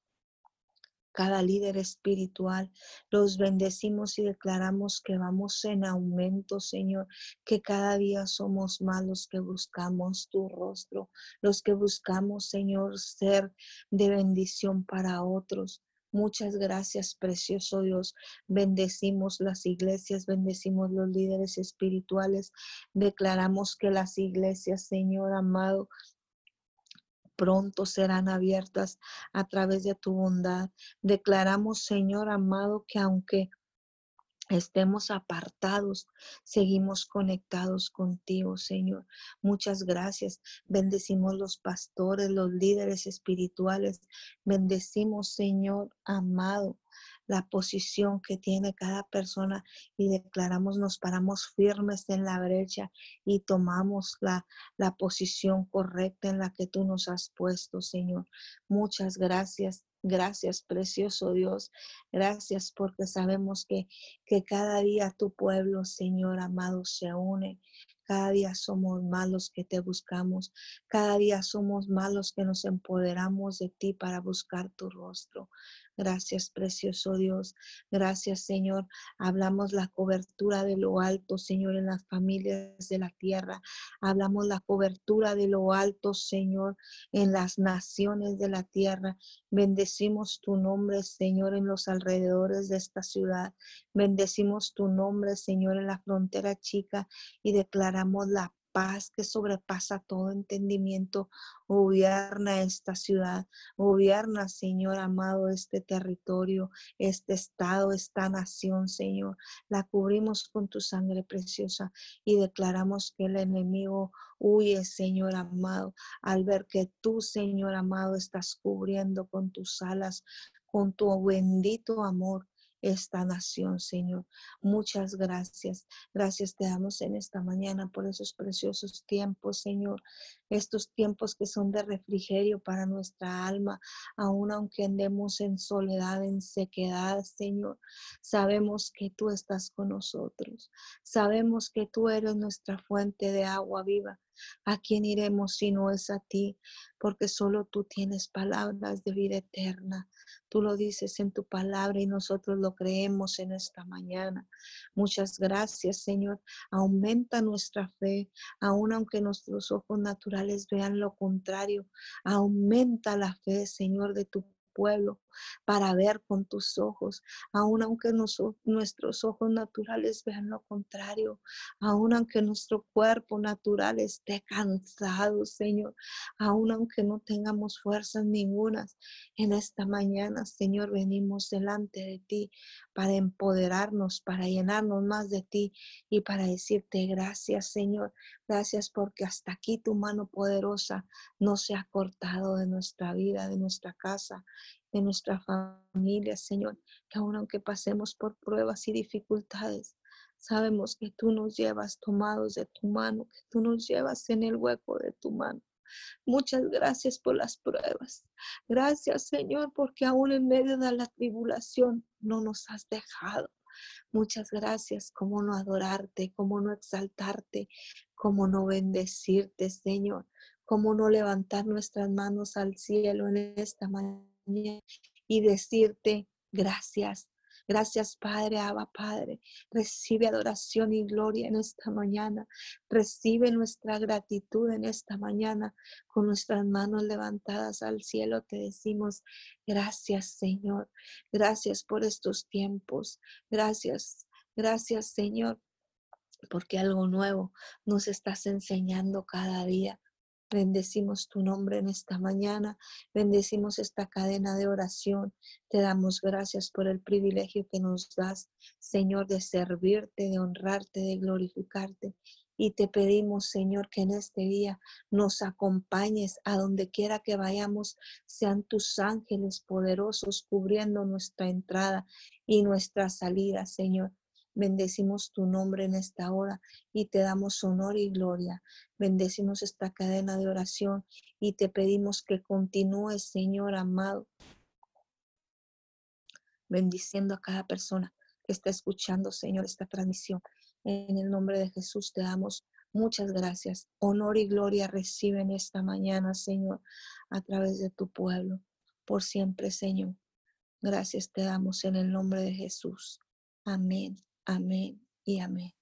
cada líder espiritual. Los bendecimos y declaramos que vamos en aumento, Señor, que cada día somos más los que buscamos tu rostro, los que buscamos, Señor, ser de bendición para otros. Muchas gracias, precioso Dios. Bendecimos las iglesias, bendecimos los líderes espirituales. Declaramos que las iglesias, Señor amado, pronto serán abiertas a través de tu bondad. Declaramos, Señor amado, que aunque estemos apartados, seguimos conectados contigo, Señor. Muchas gracias. Bendecimos los pastores, los líderes espirituales. Bendecimos, Señor amado, la posición que tiene cada persona y declaramos, nos paramos firmes en la brecha y tomamos la, la posición correcta en la que tú nos has puesto, Señor. Muchas gracias. Gracias, precioso Dios. Gracias porque sabemos que, que cada día tu pueblo, Señor amado, se une. Cada día somos más los que te buscamos. Cada día somos más los que nos empoderamos de ti para buscar tu rostro. Gracias, precioso Dios. Gracias, Señor. Hablamos la cobertura de lo alto, Señor, en las familias de la tierra. Hablamos la cobertura de lo alto, Señor, en las naciones de la tierra. Bendecimos tu nombre, Señor, en los alrededores de esta ciudad. Bendecimos tu nombre, Señor, en la frontera chica y declaramos la paz que sobrepasa todo entendimiento, gobierna esta ciudad, gobierna, Señor amado, este territorio, este estado, esta nación, Señor. La cubrimos con tu sangre preciosa y declaramos que el enemigo huye, Señor amado, al ver que tú, Señor amado, estás cubriendo con tus alas, con tu bendito amor esta nación, Señor. Muchas gracias. Gracias te damos en esta mañana por esos preciosos tiempos, Señor. Estos tiempos que son de refrigerio para nuestra alma, aun aunque andemos en soledad, en sequedad, Señor. Sabemos que tú estás con nosotros. Sabemos que tú eres nuestra fuente de agua viva. ¿A quién iremos si no es a ti? Porque solo tú tienes palabras de vida eterna. Tú lo dices en tu palabra y nosotros lo creemos en esta mañana. Muchas gracias, Señor. Aumenta nuestra fe, aun aunque nuestros ojos naturales vean lo contrario. Aumenta la fe, Señor, de tu pueblo para ver con tus ojos, aun aunque nuestros ojos naturales vean lo contrario, aun aunque nuestro cuerpo natural esté cansado, Señor, aun aunque no tengamos fuerzas ningunas, en esta mañana, Señor, venimos delante de ti para empoderarnos, para llenarnos más de ti y para decirte gracias, Señor. Gracias porque hasta aquí tu mano poderosa no se ha cortado de nuestra vida, de nuestra casa, de nuestra familia, Señor, que aun aunque pasemos por pruebas y dificultades, sabemos que tú nos llevas tomados de tu mano, que tú nos llevas en el hueco de tu mano. Muchas gracias por las pruebas. Gracias, Señor, porque aún en medio de la tribulación no nos has dejado. Muchas gracias, como no adorarte, como no exaltarte, como no bendecirte, Señor, como no levantar nuestras manos al cielo en esta mañana y decirte gracias. Gracias, Padre, Abba, Padre. Recibe adoración y gloria en esta mañana. Recibe nuestra gratitud en esta mañana. Con nuestras manos levantadas al cielo te decimos, gracias, Señor. Gracias por estos tiempos. Gracias, gracias, Señor, porque algo nuevo nos estás enseñando cada día. Bendecimos tu nombre en esta mañana, bendecimos esta cadena de oración. Te damos gracias por el privilegio que nos das, Señor, de servirte, de honrarte, de glorificarte. Y te pedimos, Señor, que en este día nos acompañes a donde quiera que vayamos, sean tus ángeles poderosos cubriendo nuestra entrada y nuestra salida, Señor. Bendecimos tu nombre en esta hora y te damos honor y gloria. Bendecimos esta cadena de oración y te pedimos que continúes, Señor amado, bendiciendo a cada persona que está escuchando, Señor, esta transmisión. En el nombre de Jesús te damos muchas gracias. Honor y gloria reciben esta mañana, Señor, a través de tu pueblo. Por siempre, Señor. Gracias te damos en el nombre de Jesús. Amén. Amén y amén.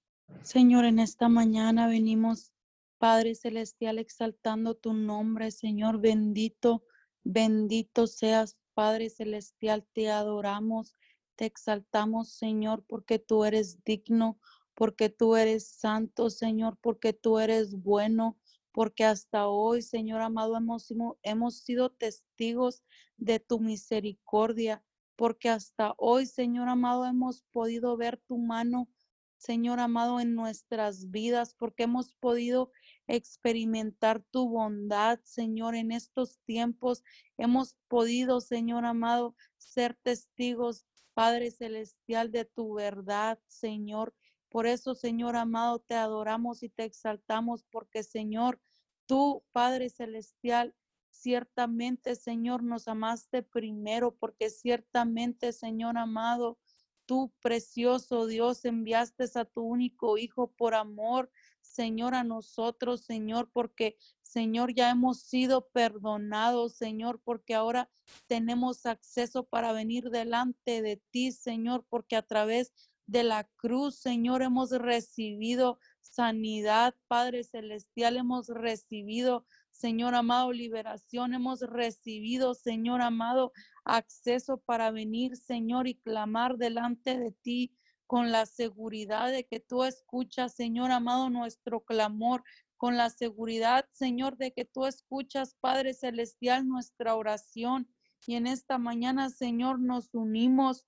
Señor, en esta mañana venimos, Padre Celestial, exaltando tu nombre, Señor, bendito, bendito seas, Padre Celestial, te adoramos, te exaltamos, Señor, porque tú eres digno, porque tú eres santo, Señor, porque tú eres bueno, porque hasta hoy, Señor amado, hemos, hemos sido testigos de tu misericordia porque hasta hoy, Señor amado, hemos podido ver tu mano, Señor amado, en nuestras vidas, porque hemos podido experimentar tu bondad, Señor, en estos tiempos. Hemos podido, Señor amado, ser testigos, Padre Celestial, de tu verdad, Señor. Por eso, Señor amado, te adoramos y te exaltamos, porque, Señor, tú, Padre Celestial, Ciertamente, Señor, nos amaste primero porque ciertamente, Señor amado, tú, precioso Dios, enviaste a tu único Hijo por amor, Señor, a nosotros, Señor, porque, Señor, ya hemos sido perdonados, Señor, porque ahora tenemos acceso para venir delante de ti, Señor, porque a través de la cruz, Señor, hemos recibido sanidad, Padre Celestial, hemos recibido Señor amado, liberación hemos recibido, Señor amado, acceso para venir, Señor, y clamar delante de ti con la seguridad de que tú escuchas, Señor amado, nuestro clamor, con la seguridad, Señor, de que tú escuchas, Padre Celestial, nuestra oración. Y en esta mañana, Señor, nos unimos,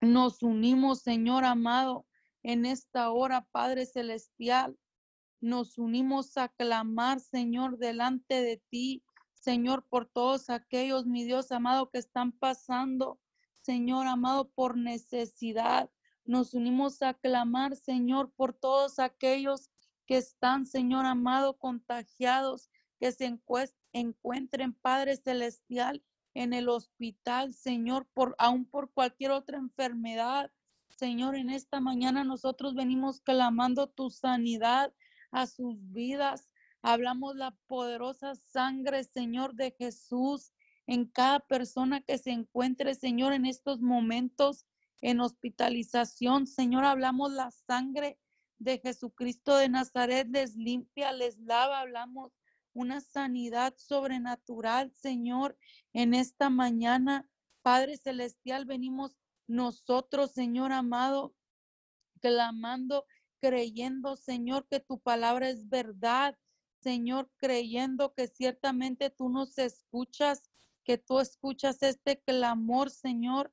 nos unimos, Señor amado, en esta hora, Padre Celestial nos unimos a clamar, Señor, delante de ti, Señor, por todos aquellos, mi Dios amado, que están pasando, Señor amado, por necesidad. Nos unimos a clamar, Señor, por todos aquellos que están, Señor amado, contagiados, que se encuentren, Padre Celestial, en el hospital, Señor, por aún por cualquier otra enfermedad. Señor, en esta mañana nosotros venimos clamando tu sanidad a sus vidas. Hablamos la poderosa sangre, Señor, de Jesús en cada persona que se encuentre, Señor, en estos momentos en hospitalización. Señor, hablamos la sangre de Jesucristo de Nazaret, les limpia, les lava, hablamos una sanidad sobrenatural, Señor, en esta mañana. Padre Celestial, venimos nosotros, Señor amado, clamando creyendo, Señor, que tu palabra es verdad. Señor, creyendo que ciertamente tú nos escuchas, que tú escuchas este clamor, Señor,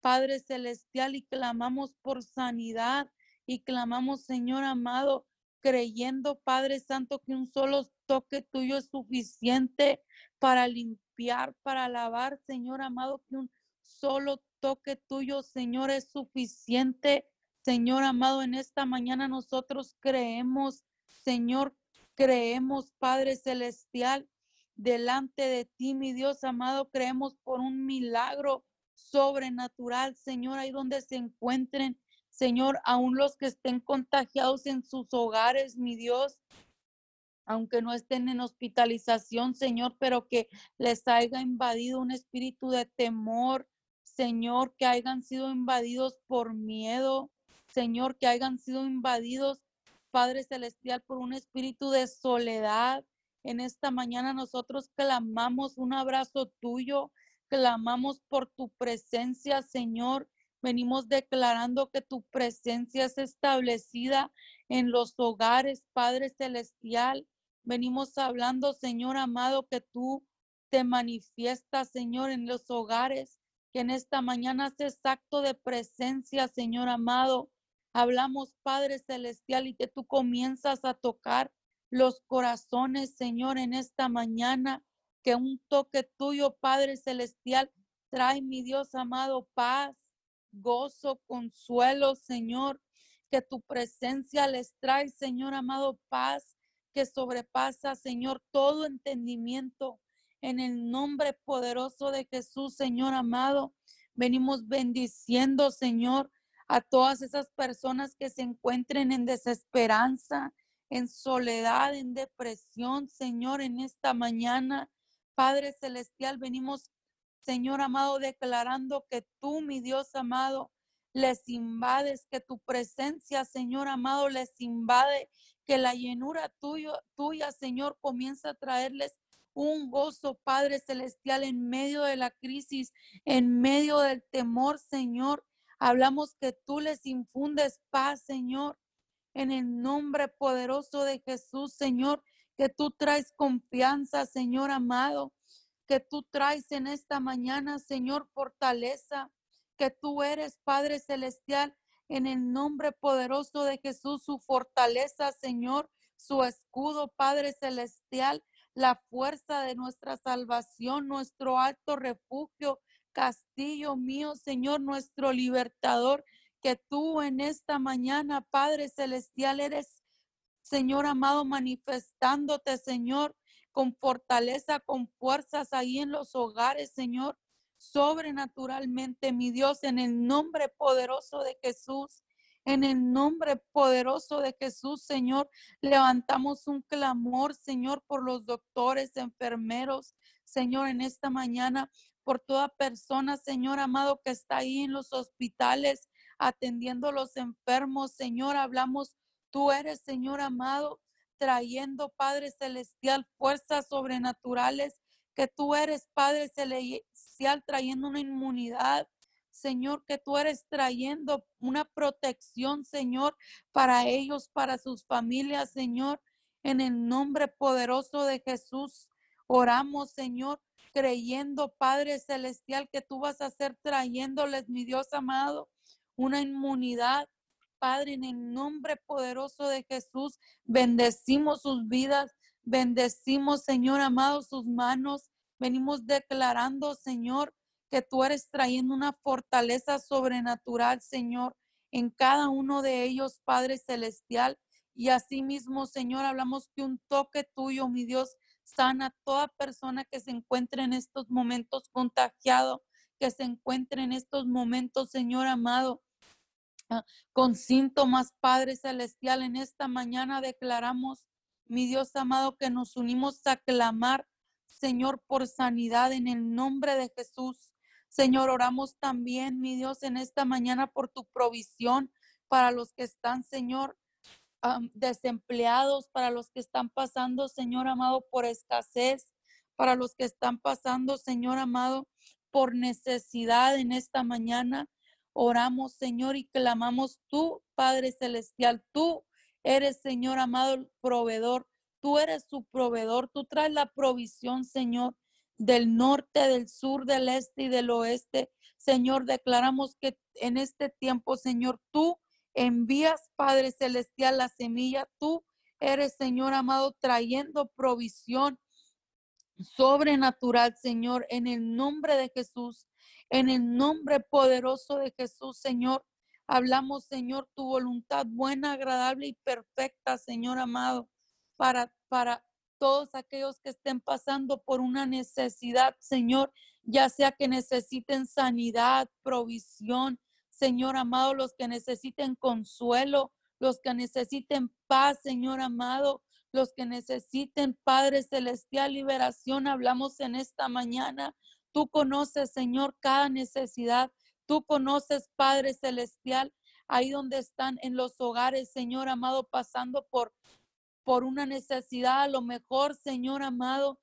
Padre Celestial, y clamamos por sanidad y clamamos, Señor amado, creyendo, Padre Santo, que un solo toque tuyo es suficiente para limpiar, para lavar, Señor amado, que un solo toque tuyo, Señor, es suficiente Señor amado, en esta mañana nosotros creemos, Señor, creemos, Padre Celestial, delante de ti, mi Dios amado, creemos por un milagro sobrenatural, Señor, ahí donde se encuentren, Señor, aún los que estén contagiados en sus hogares, mi Dios, aunque no estén en hospitalización, Señor, pero que les haya invadido un espíritu de temor, Señor, que hayan sido invadidos por miedo, Señor, que hayan sido invadidos, Padre Celestial, por un espíritu de soledad. En esta mañana nosotros clamamos un abrazo tuyo, clamamos por tu presencia, Señor. Venimos declarando que tu presencia es establecida en los hogares, Padre Celestial. Venimos hablando, Señor amado, que tú te manifiestas, Señor, en los hogares, que en esta mañana haces acto de presencia, Señor amado. Hablamos, Padre Celestial, y que tú comienzas a tocar los corazones, Señor, en esta mañana. Que un toque tuyo, Padre Celestial, trae, mi Dios amado, paz, gozo, consuelo, Señor. Que tu presencia les trae, Señor amado, paz que sobrepasa, Señor, todo entendimiento en el nombre poderoso de Jesús, Señor amado. Venimos bendiciendo, Señor, a todas esas personas que se encuentren en desesperanza, en soledad, en depresión, Señor, en esta mañana. Padre Celestial, venimos, Señor amado, declarando que tú, mi Dios amado, les invades, que tu presencia, Señor amado, les invade, que la llenura tuyo, tuya, Señor, comienza a traerles un gozo, Padre Celestial, en medio de la crisis, en medio del temor, Señor. Hablamos que tú les infundes paz, Señor, en el nombre poderoso de Jesús, Señor, que tú traes confianza, Señor amado, que tú traes en esta mañana, Señor, fortaleza, que tú eres, Padre Celestial, en el nombre poderoso de Jesús, su fortaleza, Señor, su escudo, Padre Celestial, la fuerza de nuestra salvación, nuestro alto refugio, castillo mío, Señor, nuestro libertador, que tú en esta mañana, Padre Celestial, eres, Señor amado, manifestándote, Señor, con fortaleza, con fuerzas ahí en los hogares, Señor, sobrenaturalmente, mi Dios, en el nombre poderoso de Jesús. En el nombre poderoso de Jesús, Señor, levantamos un clamor, Señor, por los doctores, enfermeros, Señor, en esta mañana, por toda persona, Señor amado, que está ahí en los hospitales atendiendo a los enfermos, Señor, hablamos, tú eres, Señor amado, trayendo, Padre Celestial, fuerzas sobrenaturales, que tú eres, Padre Celestial, trayendo una inmunidad, Señor, que tú eres trayendo una protección, Señor, para ellos, para sus familias, Señor. En el nombre poderoso de Jesús, oramos, Señor, creyendo, Padre Celestial, que tú vas a ser trayéndoles, mi Dios amado, una inmunidad. Padre, en el nombre poderoso de Jesús, bendecimos sus vidas, bendecimos, Señor amado, sus manos. Venimos declarando, Señor, que tú eres trayendo una fortaleza sobrenatural, Señor, en cada uno de ellos, Padre Celestial. Y asimismo, Señor, hablamos que un toque tuyo, mi Dios, sana toda persona que se encuentre en estos momentos contagiado, que se encuentre en estos momentos, Señor amado, ah, con síntomas, Padre Celestial. En esta mañana declaramos, mi Dios amado, que nos unimos a clamar, Señor, por sanidad en el nombre de Jesús. Señor, oramos también, mi Dios, en esta mañana por tu provisión para los que están, Señor, desempleados, para los que están pasando, Señor amado, por escasez, para los que están pasando, Señor amado, por necesidad en esta mañana. Oramos, Señor, y clamamos tú, Padre Celestial, tú eres, Señor amado, proveedor. Tú eres su proveedor, tú traes la provisión, Señor del norte, del sur, del este y del oeste. Señor, declaramos que en este tiempo, Señor, tú envías, Padre Celestial, la semilla. Tú eres, Señor amado, trayendo provisión sobrenatural, Señor, en el nombre de Jesús, en el nombre poderoso de Jesús, Señor. Hablamos, Señor, tu voluntad buena, agradable y perfecta, Señor amado, para, para todos aquellos que estén pasando por una necesidad, Señor, ya sea que necesiten sanidad, provisión, Señor amado, los que necesiten consuelo, los que necesiten paz, Señor amado, los que necesiten, Padre Celestial, liberación, hablamos en esta mañana. Tú conoces, Señor, cada necesidad. Tú conoces, Padre Celestial, ahí donde están en los hogares, Señor amado, pasando por, por una necesidad. A lo mejor, Señor amado,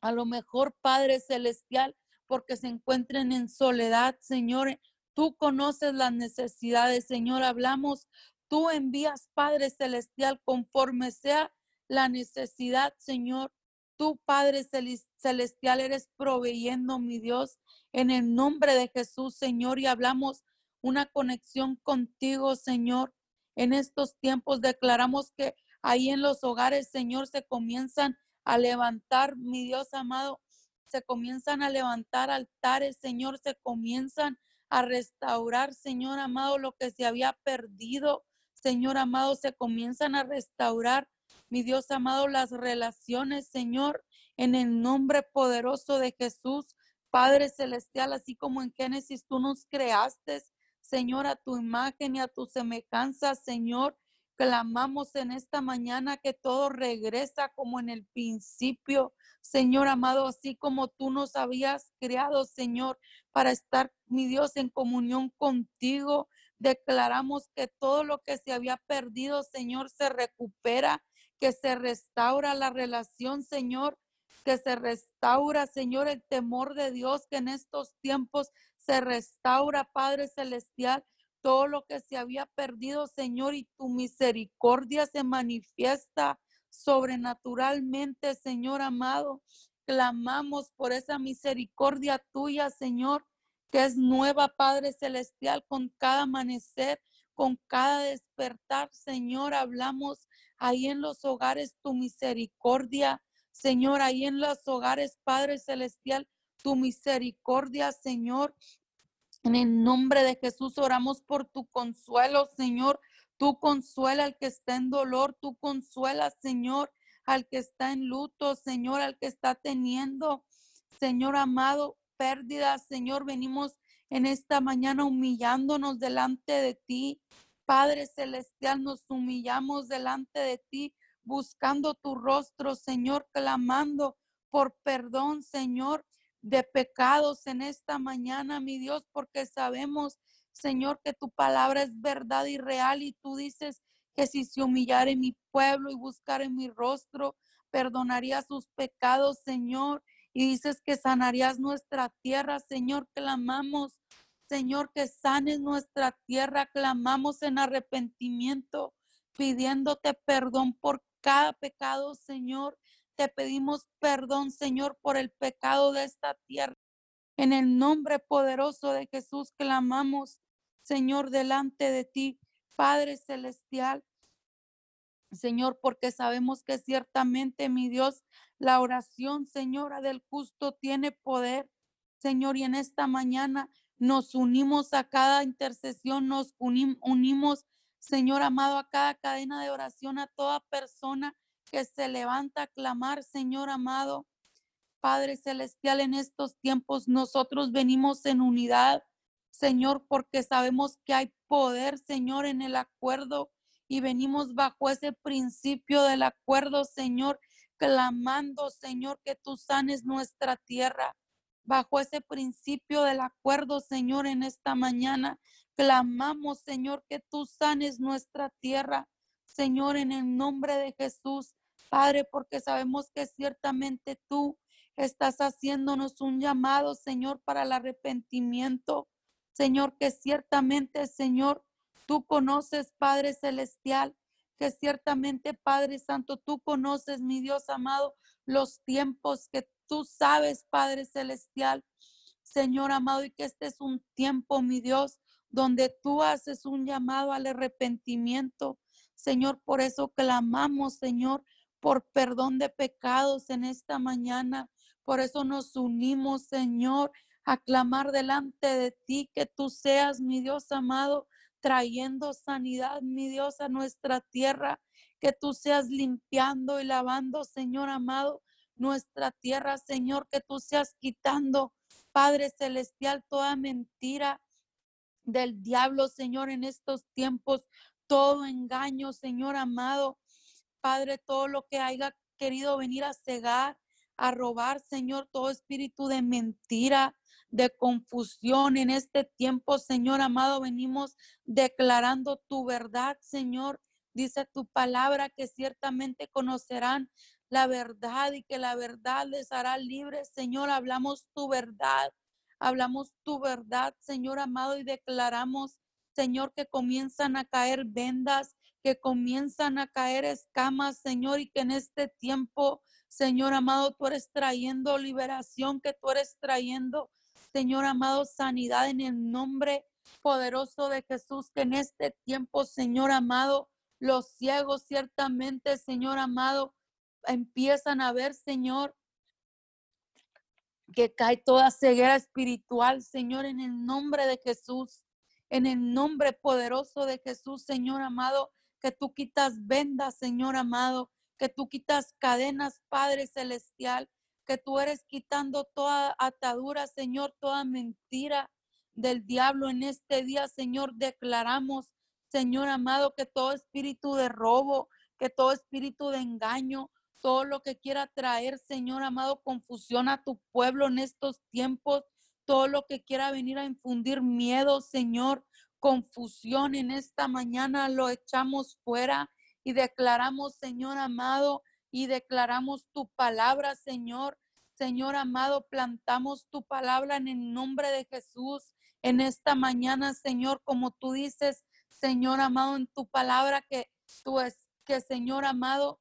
a lo mejor, Padre Celestial, porque se encuentren en soledad, Señor. Tú conoces las necesidades, Señor. Hablamos, tú envías, Padre Celestial, conforme sea la necesidad, Señor. Tú, Padre Celestial, eres proveyendo, mi Dios, en el nombre de Jesús, Señor, y hablamos una conexión contigo, Señor. En estos tiempos declaramos que ahí en los hogares, Señor, se comienzan a levantar, mi Dios amado, se comienzan a levantar altares, Señor, se comienzan a restaurar, Señor amado, lo que se había perdido. Señor amado, se comienzan a restaurar, mi Dios amado, las relaciones, Señor, en el nombre poderoso de Jesús, Padre Celestial, así como en Génesis tú nos creaste, Señor, a tu imagen y a tu semejanza, Señor. Clamamos en esta mañana que todo regresa como en el principio, Señor amado, así como tú nos habías creado, Señor, para estar, mi Dios, en comunión contigo. Declaramos que todo lo que se había perdido, Señor, se recupera, que se restaura la relación, Señor, que se restaura, Señor, el temor de Dios, que en estos tiempos se restaura, Padre Celestial, todo lo que se había perdido, Señor, y tu misericordia se manifiesta sobrenaturalmente, Señor amado. Clamamos por esa misericordia tuya, Señor, que es nueva, Padre Celestial, con cada amanecer, con cada despertar, Señor. Hablamos ahí en los hogares tu misericordia, Señor, ahí en los hogares, Padre Celestial, tu misericordia, Señor. En el nombre de Jesús oramos por tu consuelo, Señor. Tú consuela al que está en dolor, tú consuela, Señor, al que está en luto, Señor, al que está teniendo, Señor amado, pérdidas, Señor. Venimos en esta mañana humillándonos delante de ti. Padre Celestial, nos humillamos delante de ti, buscando tu rostro, Señor, clamando por perdón, Señor de pecados en esta mañana, mi Dios, porque sabemos, Señor, que tu palabra es verdad y real y tú dices que si se humillare mi pueblo y buscar en mi rostro, perdonaría sus pecados, Señor. Y dices que sanarías nuestra tierra, Señor, clamamos. Señor, que sanes nuestra tierra, clamamos en arrepentimiento, pidiéndote perdón por cada pecado, Señor, te pedimos perdón, Señor, por el pecado de esta tierra. En el nombre poderoso de Jesús clamamos, Señor, delante de ti, Padre Celestial. Señor, porque sabemos que ciertamente, mi Dios, la oración, Señora, del justo tiene poder. Señor, y en esta mañana nos unimos a cada intercesión, nos unimos, Señor amado, a cada cadena de oración, a toda persona que se levanta a clamar, Señor amado. Padre Celestial, en estos tiempos nosotros venimos en unidad, Señor, porque sabemos que hay poder, Señor, en el acuerdo y venimos bajo ese principio del acuerdo, Señor, clamando, Señor, que tú sanes nuestra tierra. Bajo ese principio del acuerdo, Señor, en esta mañana, clamamos, Señor, que tú sanes nuestra tierra. Señor, en el nombre de Jesús, Padre, porque sabemos que ciertamente tú estás haciéndonos un llamado, Señor, para el arrepentimiento. Señor, que ciertamente, Señor, tú conoces, Padre Celestial, que ciertamente, Padre Santo, tú conoces, mi Dios amado, los tiempos que tú sabes, Padre Celestial, Señor amado, y que este es un tiempo, mi Dios, donde tú haces un llamado al arrepentimiento. Señor, por eso clamamos, Señor, por perdón de pecados en esta mañana. Por eso nos unimos, Señor, a clamar delante de ti que tú seas, mi Dios amado, trayendo sanidad, mi Dios, a nuestra tierra, que tú seas limpiando y lavando, Señor amado, nuestra tierra, Señor, que tú seas quitando, Padre Celestial, toda mentira del diablo, Señor, en estos tiempos, todo engaño, Señor amado, Padre, todo lo que haya querido venir a cegar, a robar, Señor, todo espíritu de mentira, de confusión en este tiempo, Señor amado. Venimos declarando tu verdad, Señor. Dice tu palabra que ciertamente conocerán la verdad y que la verdad les hará libres. Señor, hablamos tu verdad. Hablamos tu verdad, Señor amado, y declaramos, Señor, que comienzan a caer vendas, que comienzan a caer escamas, Señor, y que en este tiempo, Señor amado, tú eres trayendo liberación, que tú eres trayendo, Señor amado, sanidad en el nombre poderoso de Jesús, que en este tiempo, Señor amado, los ciegos ciertamente, Señor amado, empiezan a ver, Señor, que cae toda ceguera espiritual, Señor, en el nombre de Jesús, en el nombre poderoso de Jesús, Señor amado, que tú quitas vendas, Señor amado, que tú quitas cadenas, Padre Celestial, que tú eres quitando toda atadura, Señor, toda mentira del diablo en este día, Señor, declaramos, Señor amado, que todo espíritu de robo, que todo espíritu de engaño, todo lo que quiera traer, Señor amado, confusión a tu pueblo en estos tiempos, todo lo que quiera venir a infundir miedo, Señor, confusión en esta mañana, lo echamos fuera y declaramos, Señor amado, y declaramos tu palabra, Señor. Señor amado, plantamos tu palabra en el nombre de Jesús en esta mañana, Señor, como tú dices, Señor amado, en tu palabra que tú es que Señor amado,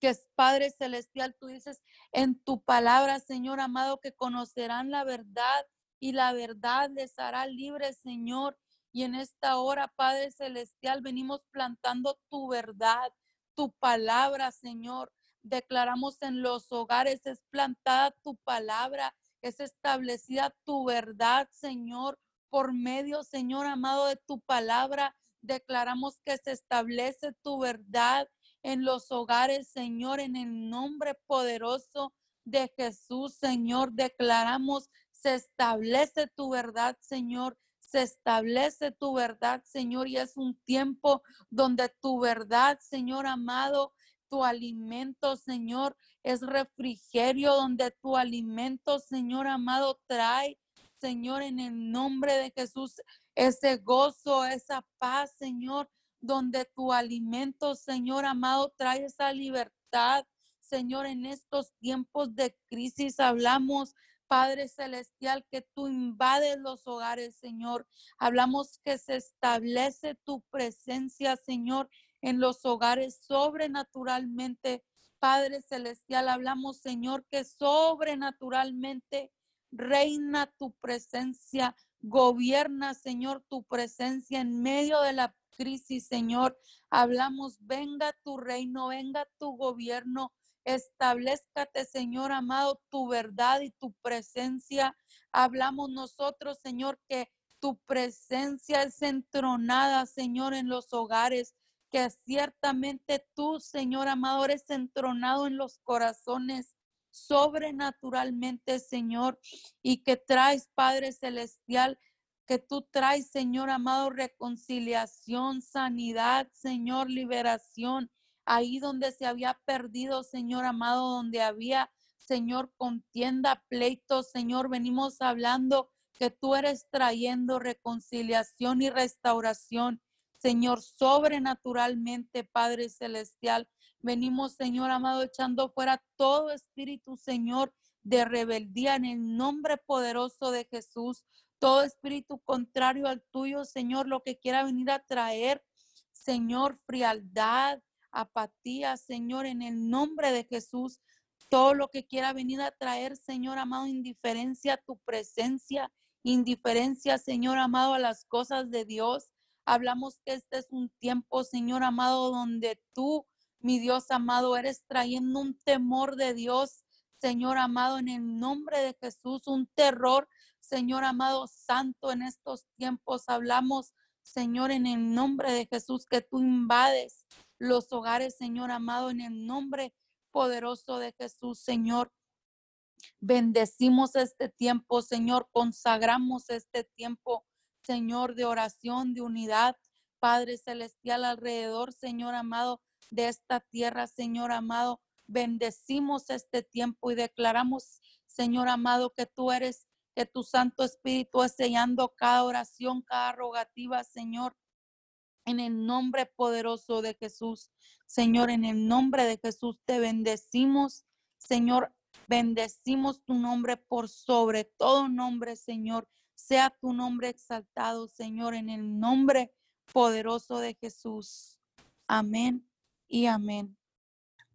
que es Padre Celestial, tú dices en tu palabra, Señor amado, que conocerán la verdad y la verdad les hará libres, Señor. Y en esta hora, Padre Celestial, venimos plantando tu verdad, tu palabra, Señor. Declaramos en los hogares, es plantada tu palabra, es establecida tu verdad, Señor, por medio, Señor amado, de tu palabra. Declaramos que se establece tu verdad en los hogares, Señor, en el nombre poderoso de Jesús, Señor. Declaramos, se establece tu verdad, Señor. Se establece tu verdad, Señor, y es un tiempo donde tu verdad, Señor amado, tu alimento, Señor, es refrigerio, donde tu alimento, Señor amado, trae, Señor, en el nombre de Jesús, ese gozo, esa paz, Señor, donde tu alimento, Señor amado, trae esa libertad. Señor, en estos tiempos de crisis hablamos, Padre Celestial, que tú invades los hogares, Señor. Hablamos que se establece tu presencia, Señor, en los hogares sobrenaturalmente. Padre Celestial, hablamos, Señor, que sobrenaturalmente reina tu presencia, gobierna, Señor, tu presencia en medio de la crisis, Señor. Hablamos, venga tu reino, venga tu gobierno. Establezcate, Señor amado, tu verdad y tu presencia. Hablamos nosotros, Señor, que tu presencia es entronada, Señor, en los hogares, que ciertamente tú, Señor amado, eres entronado en los corazones sobrenaturalmente, Señor, y que traes, Padre Celestial, que tú traes, Señor amado, reconciliación, sanidad, Señor, liberación, ahí donde se había perdido, Señor amado, donde había, Señor, contienda, pleito, Señor, venimos hablando que tú eres trayendo reconciliación y restauración, Señor, sobrenaturalmente, Padre Celestial. Venimos, Señor amado, echando fuera todo espíritu, Señor, de rebeldía en el nombre poderoso de Jesús todo espíritu contrario al tuyo, Señor, lo que quiera venir a traer, Señor, frialdad, apatía, Señor, en el nombre de Jesús, todo lo que quiera venir a traer, Señor amado, indiferencia a tu presencia, indiferencia, Señor amado, a las cosas de Dios. Hablamos que este es un tiempo, Señor amado, donde tú, mi Dios amado, eres trayendo un temor de Dios, Señor amado, en el nombre de Jesús, un terror Señor amado santo, en estos tiempos hablamos, Señor, en el nombre de Jesús, que tú invades los hogares, Señor amado, en el nombre poderoso de Jesús, Señor. Bendecimos este tiempo, Señor, consagramos este tiempo, Señor, de oración, de unidad, Padre Celestial, alrededor, Señor amado, de esta tierra, Señor amado. bendecimos este tiempo y declaramos, Señor amado, que tú eres, que tu Santo Espíritu es sellando cada oración, cada rogativa, Señor, en el nombre poderoso de Jesús. Señor, en el nombre de Jesús te bendecimos, Señor, bendecimos tu nombre por sobre todo nombre, Señor. Sea tu nombre exaltado, Señor, en el nombre poderoso de Jesús. Amén y amén.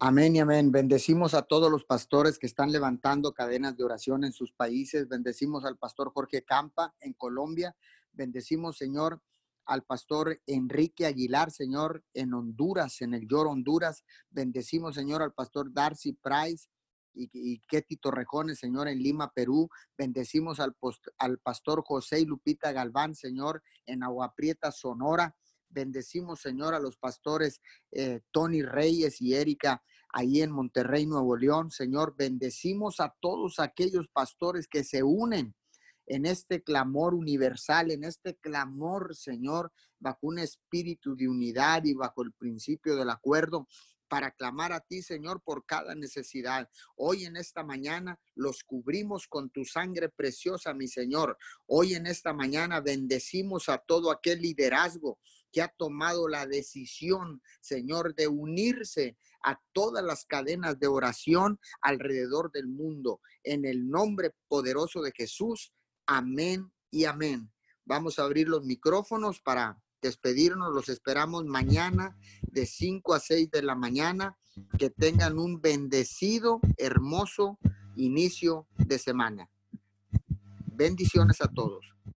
Amén y amén. Bendecimos a todos los pastores que están levantando cadenas de oración en sus países. Bendecimos al pastor Jorge Campa en Colombia. Bendecimos, Señor, al pastor Enrique Aguilar, Señor, en Honduras, en el Yor Honduras. Bendecimos, Señor, al pastor Darcy Price y, y Ketty Torrejones, Señor, en Lima, Perú. Bendecimos al, al pastor José y Lupita Galván, Señor, en Agua Prieta, Sonora. Bendecimos, Señor, a los pastores eh, Tony Reyes y Erika ahí en Monterrey, Nuevo León. Señor, bendecimos a todos aquellos pastores que se unen en este clamor universal, en este clamor, Señor, bajo un espíritu de unidad y bajo el principio del acuerdo para clamar a ti, Señor, por cada necesidad. Hoy en esta mañana los cubrimos con tu sangre preciosa, mi Señor. Hoy en esta mañana bendecimos a todo aquel liderazgo que ha tomado la decisión, Señor, de unirse a todas las cadenas de oración alrededor del mundo. En el nombre poderoso de Jesús. Amén y amén. Vamos a abrir los micrófonos para despedirnos. Los esperamos mañana de 5 a 6 de la mañana. Que tengan un bendecido, hermoso inicio de semana. Bendiciones a todos.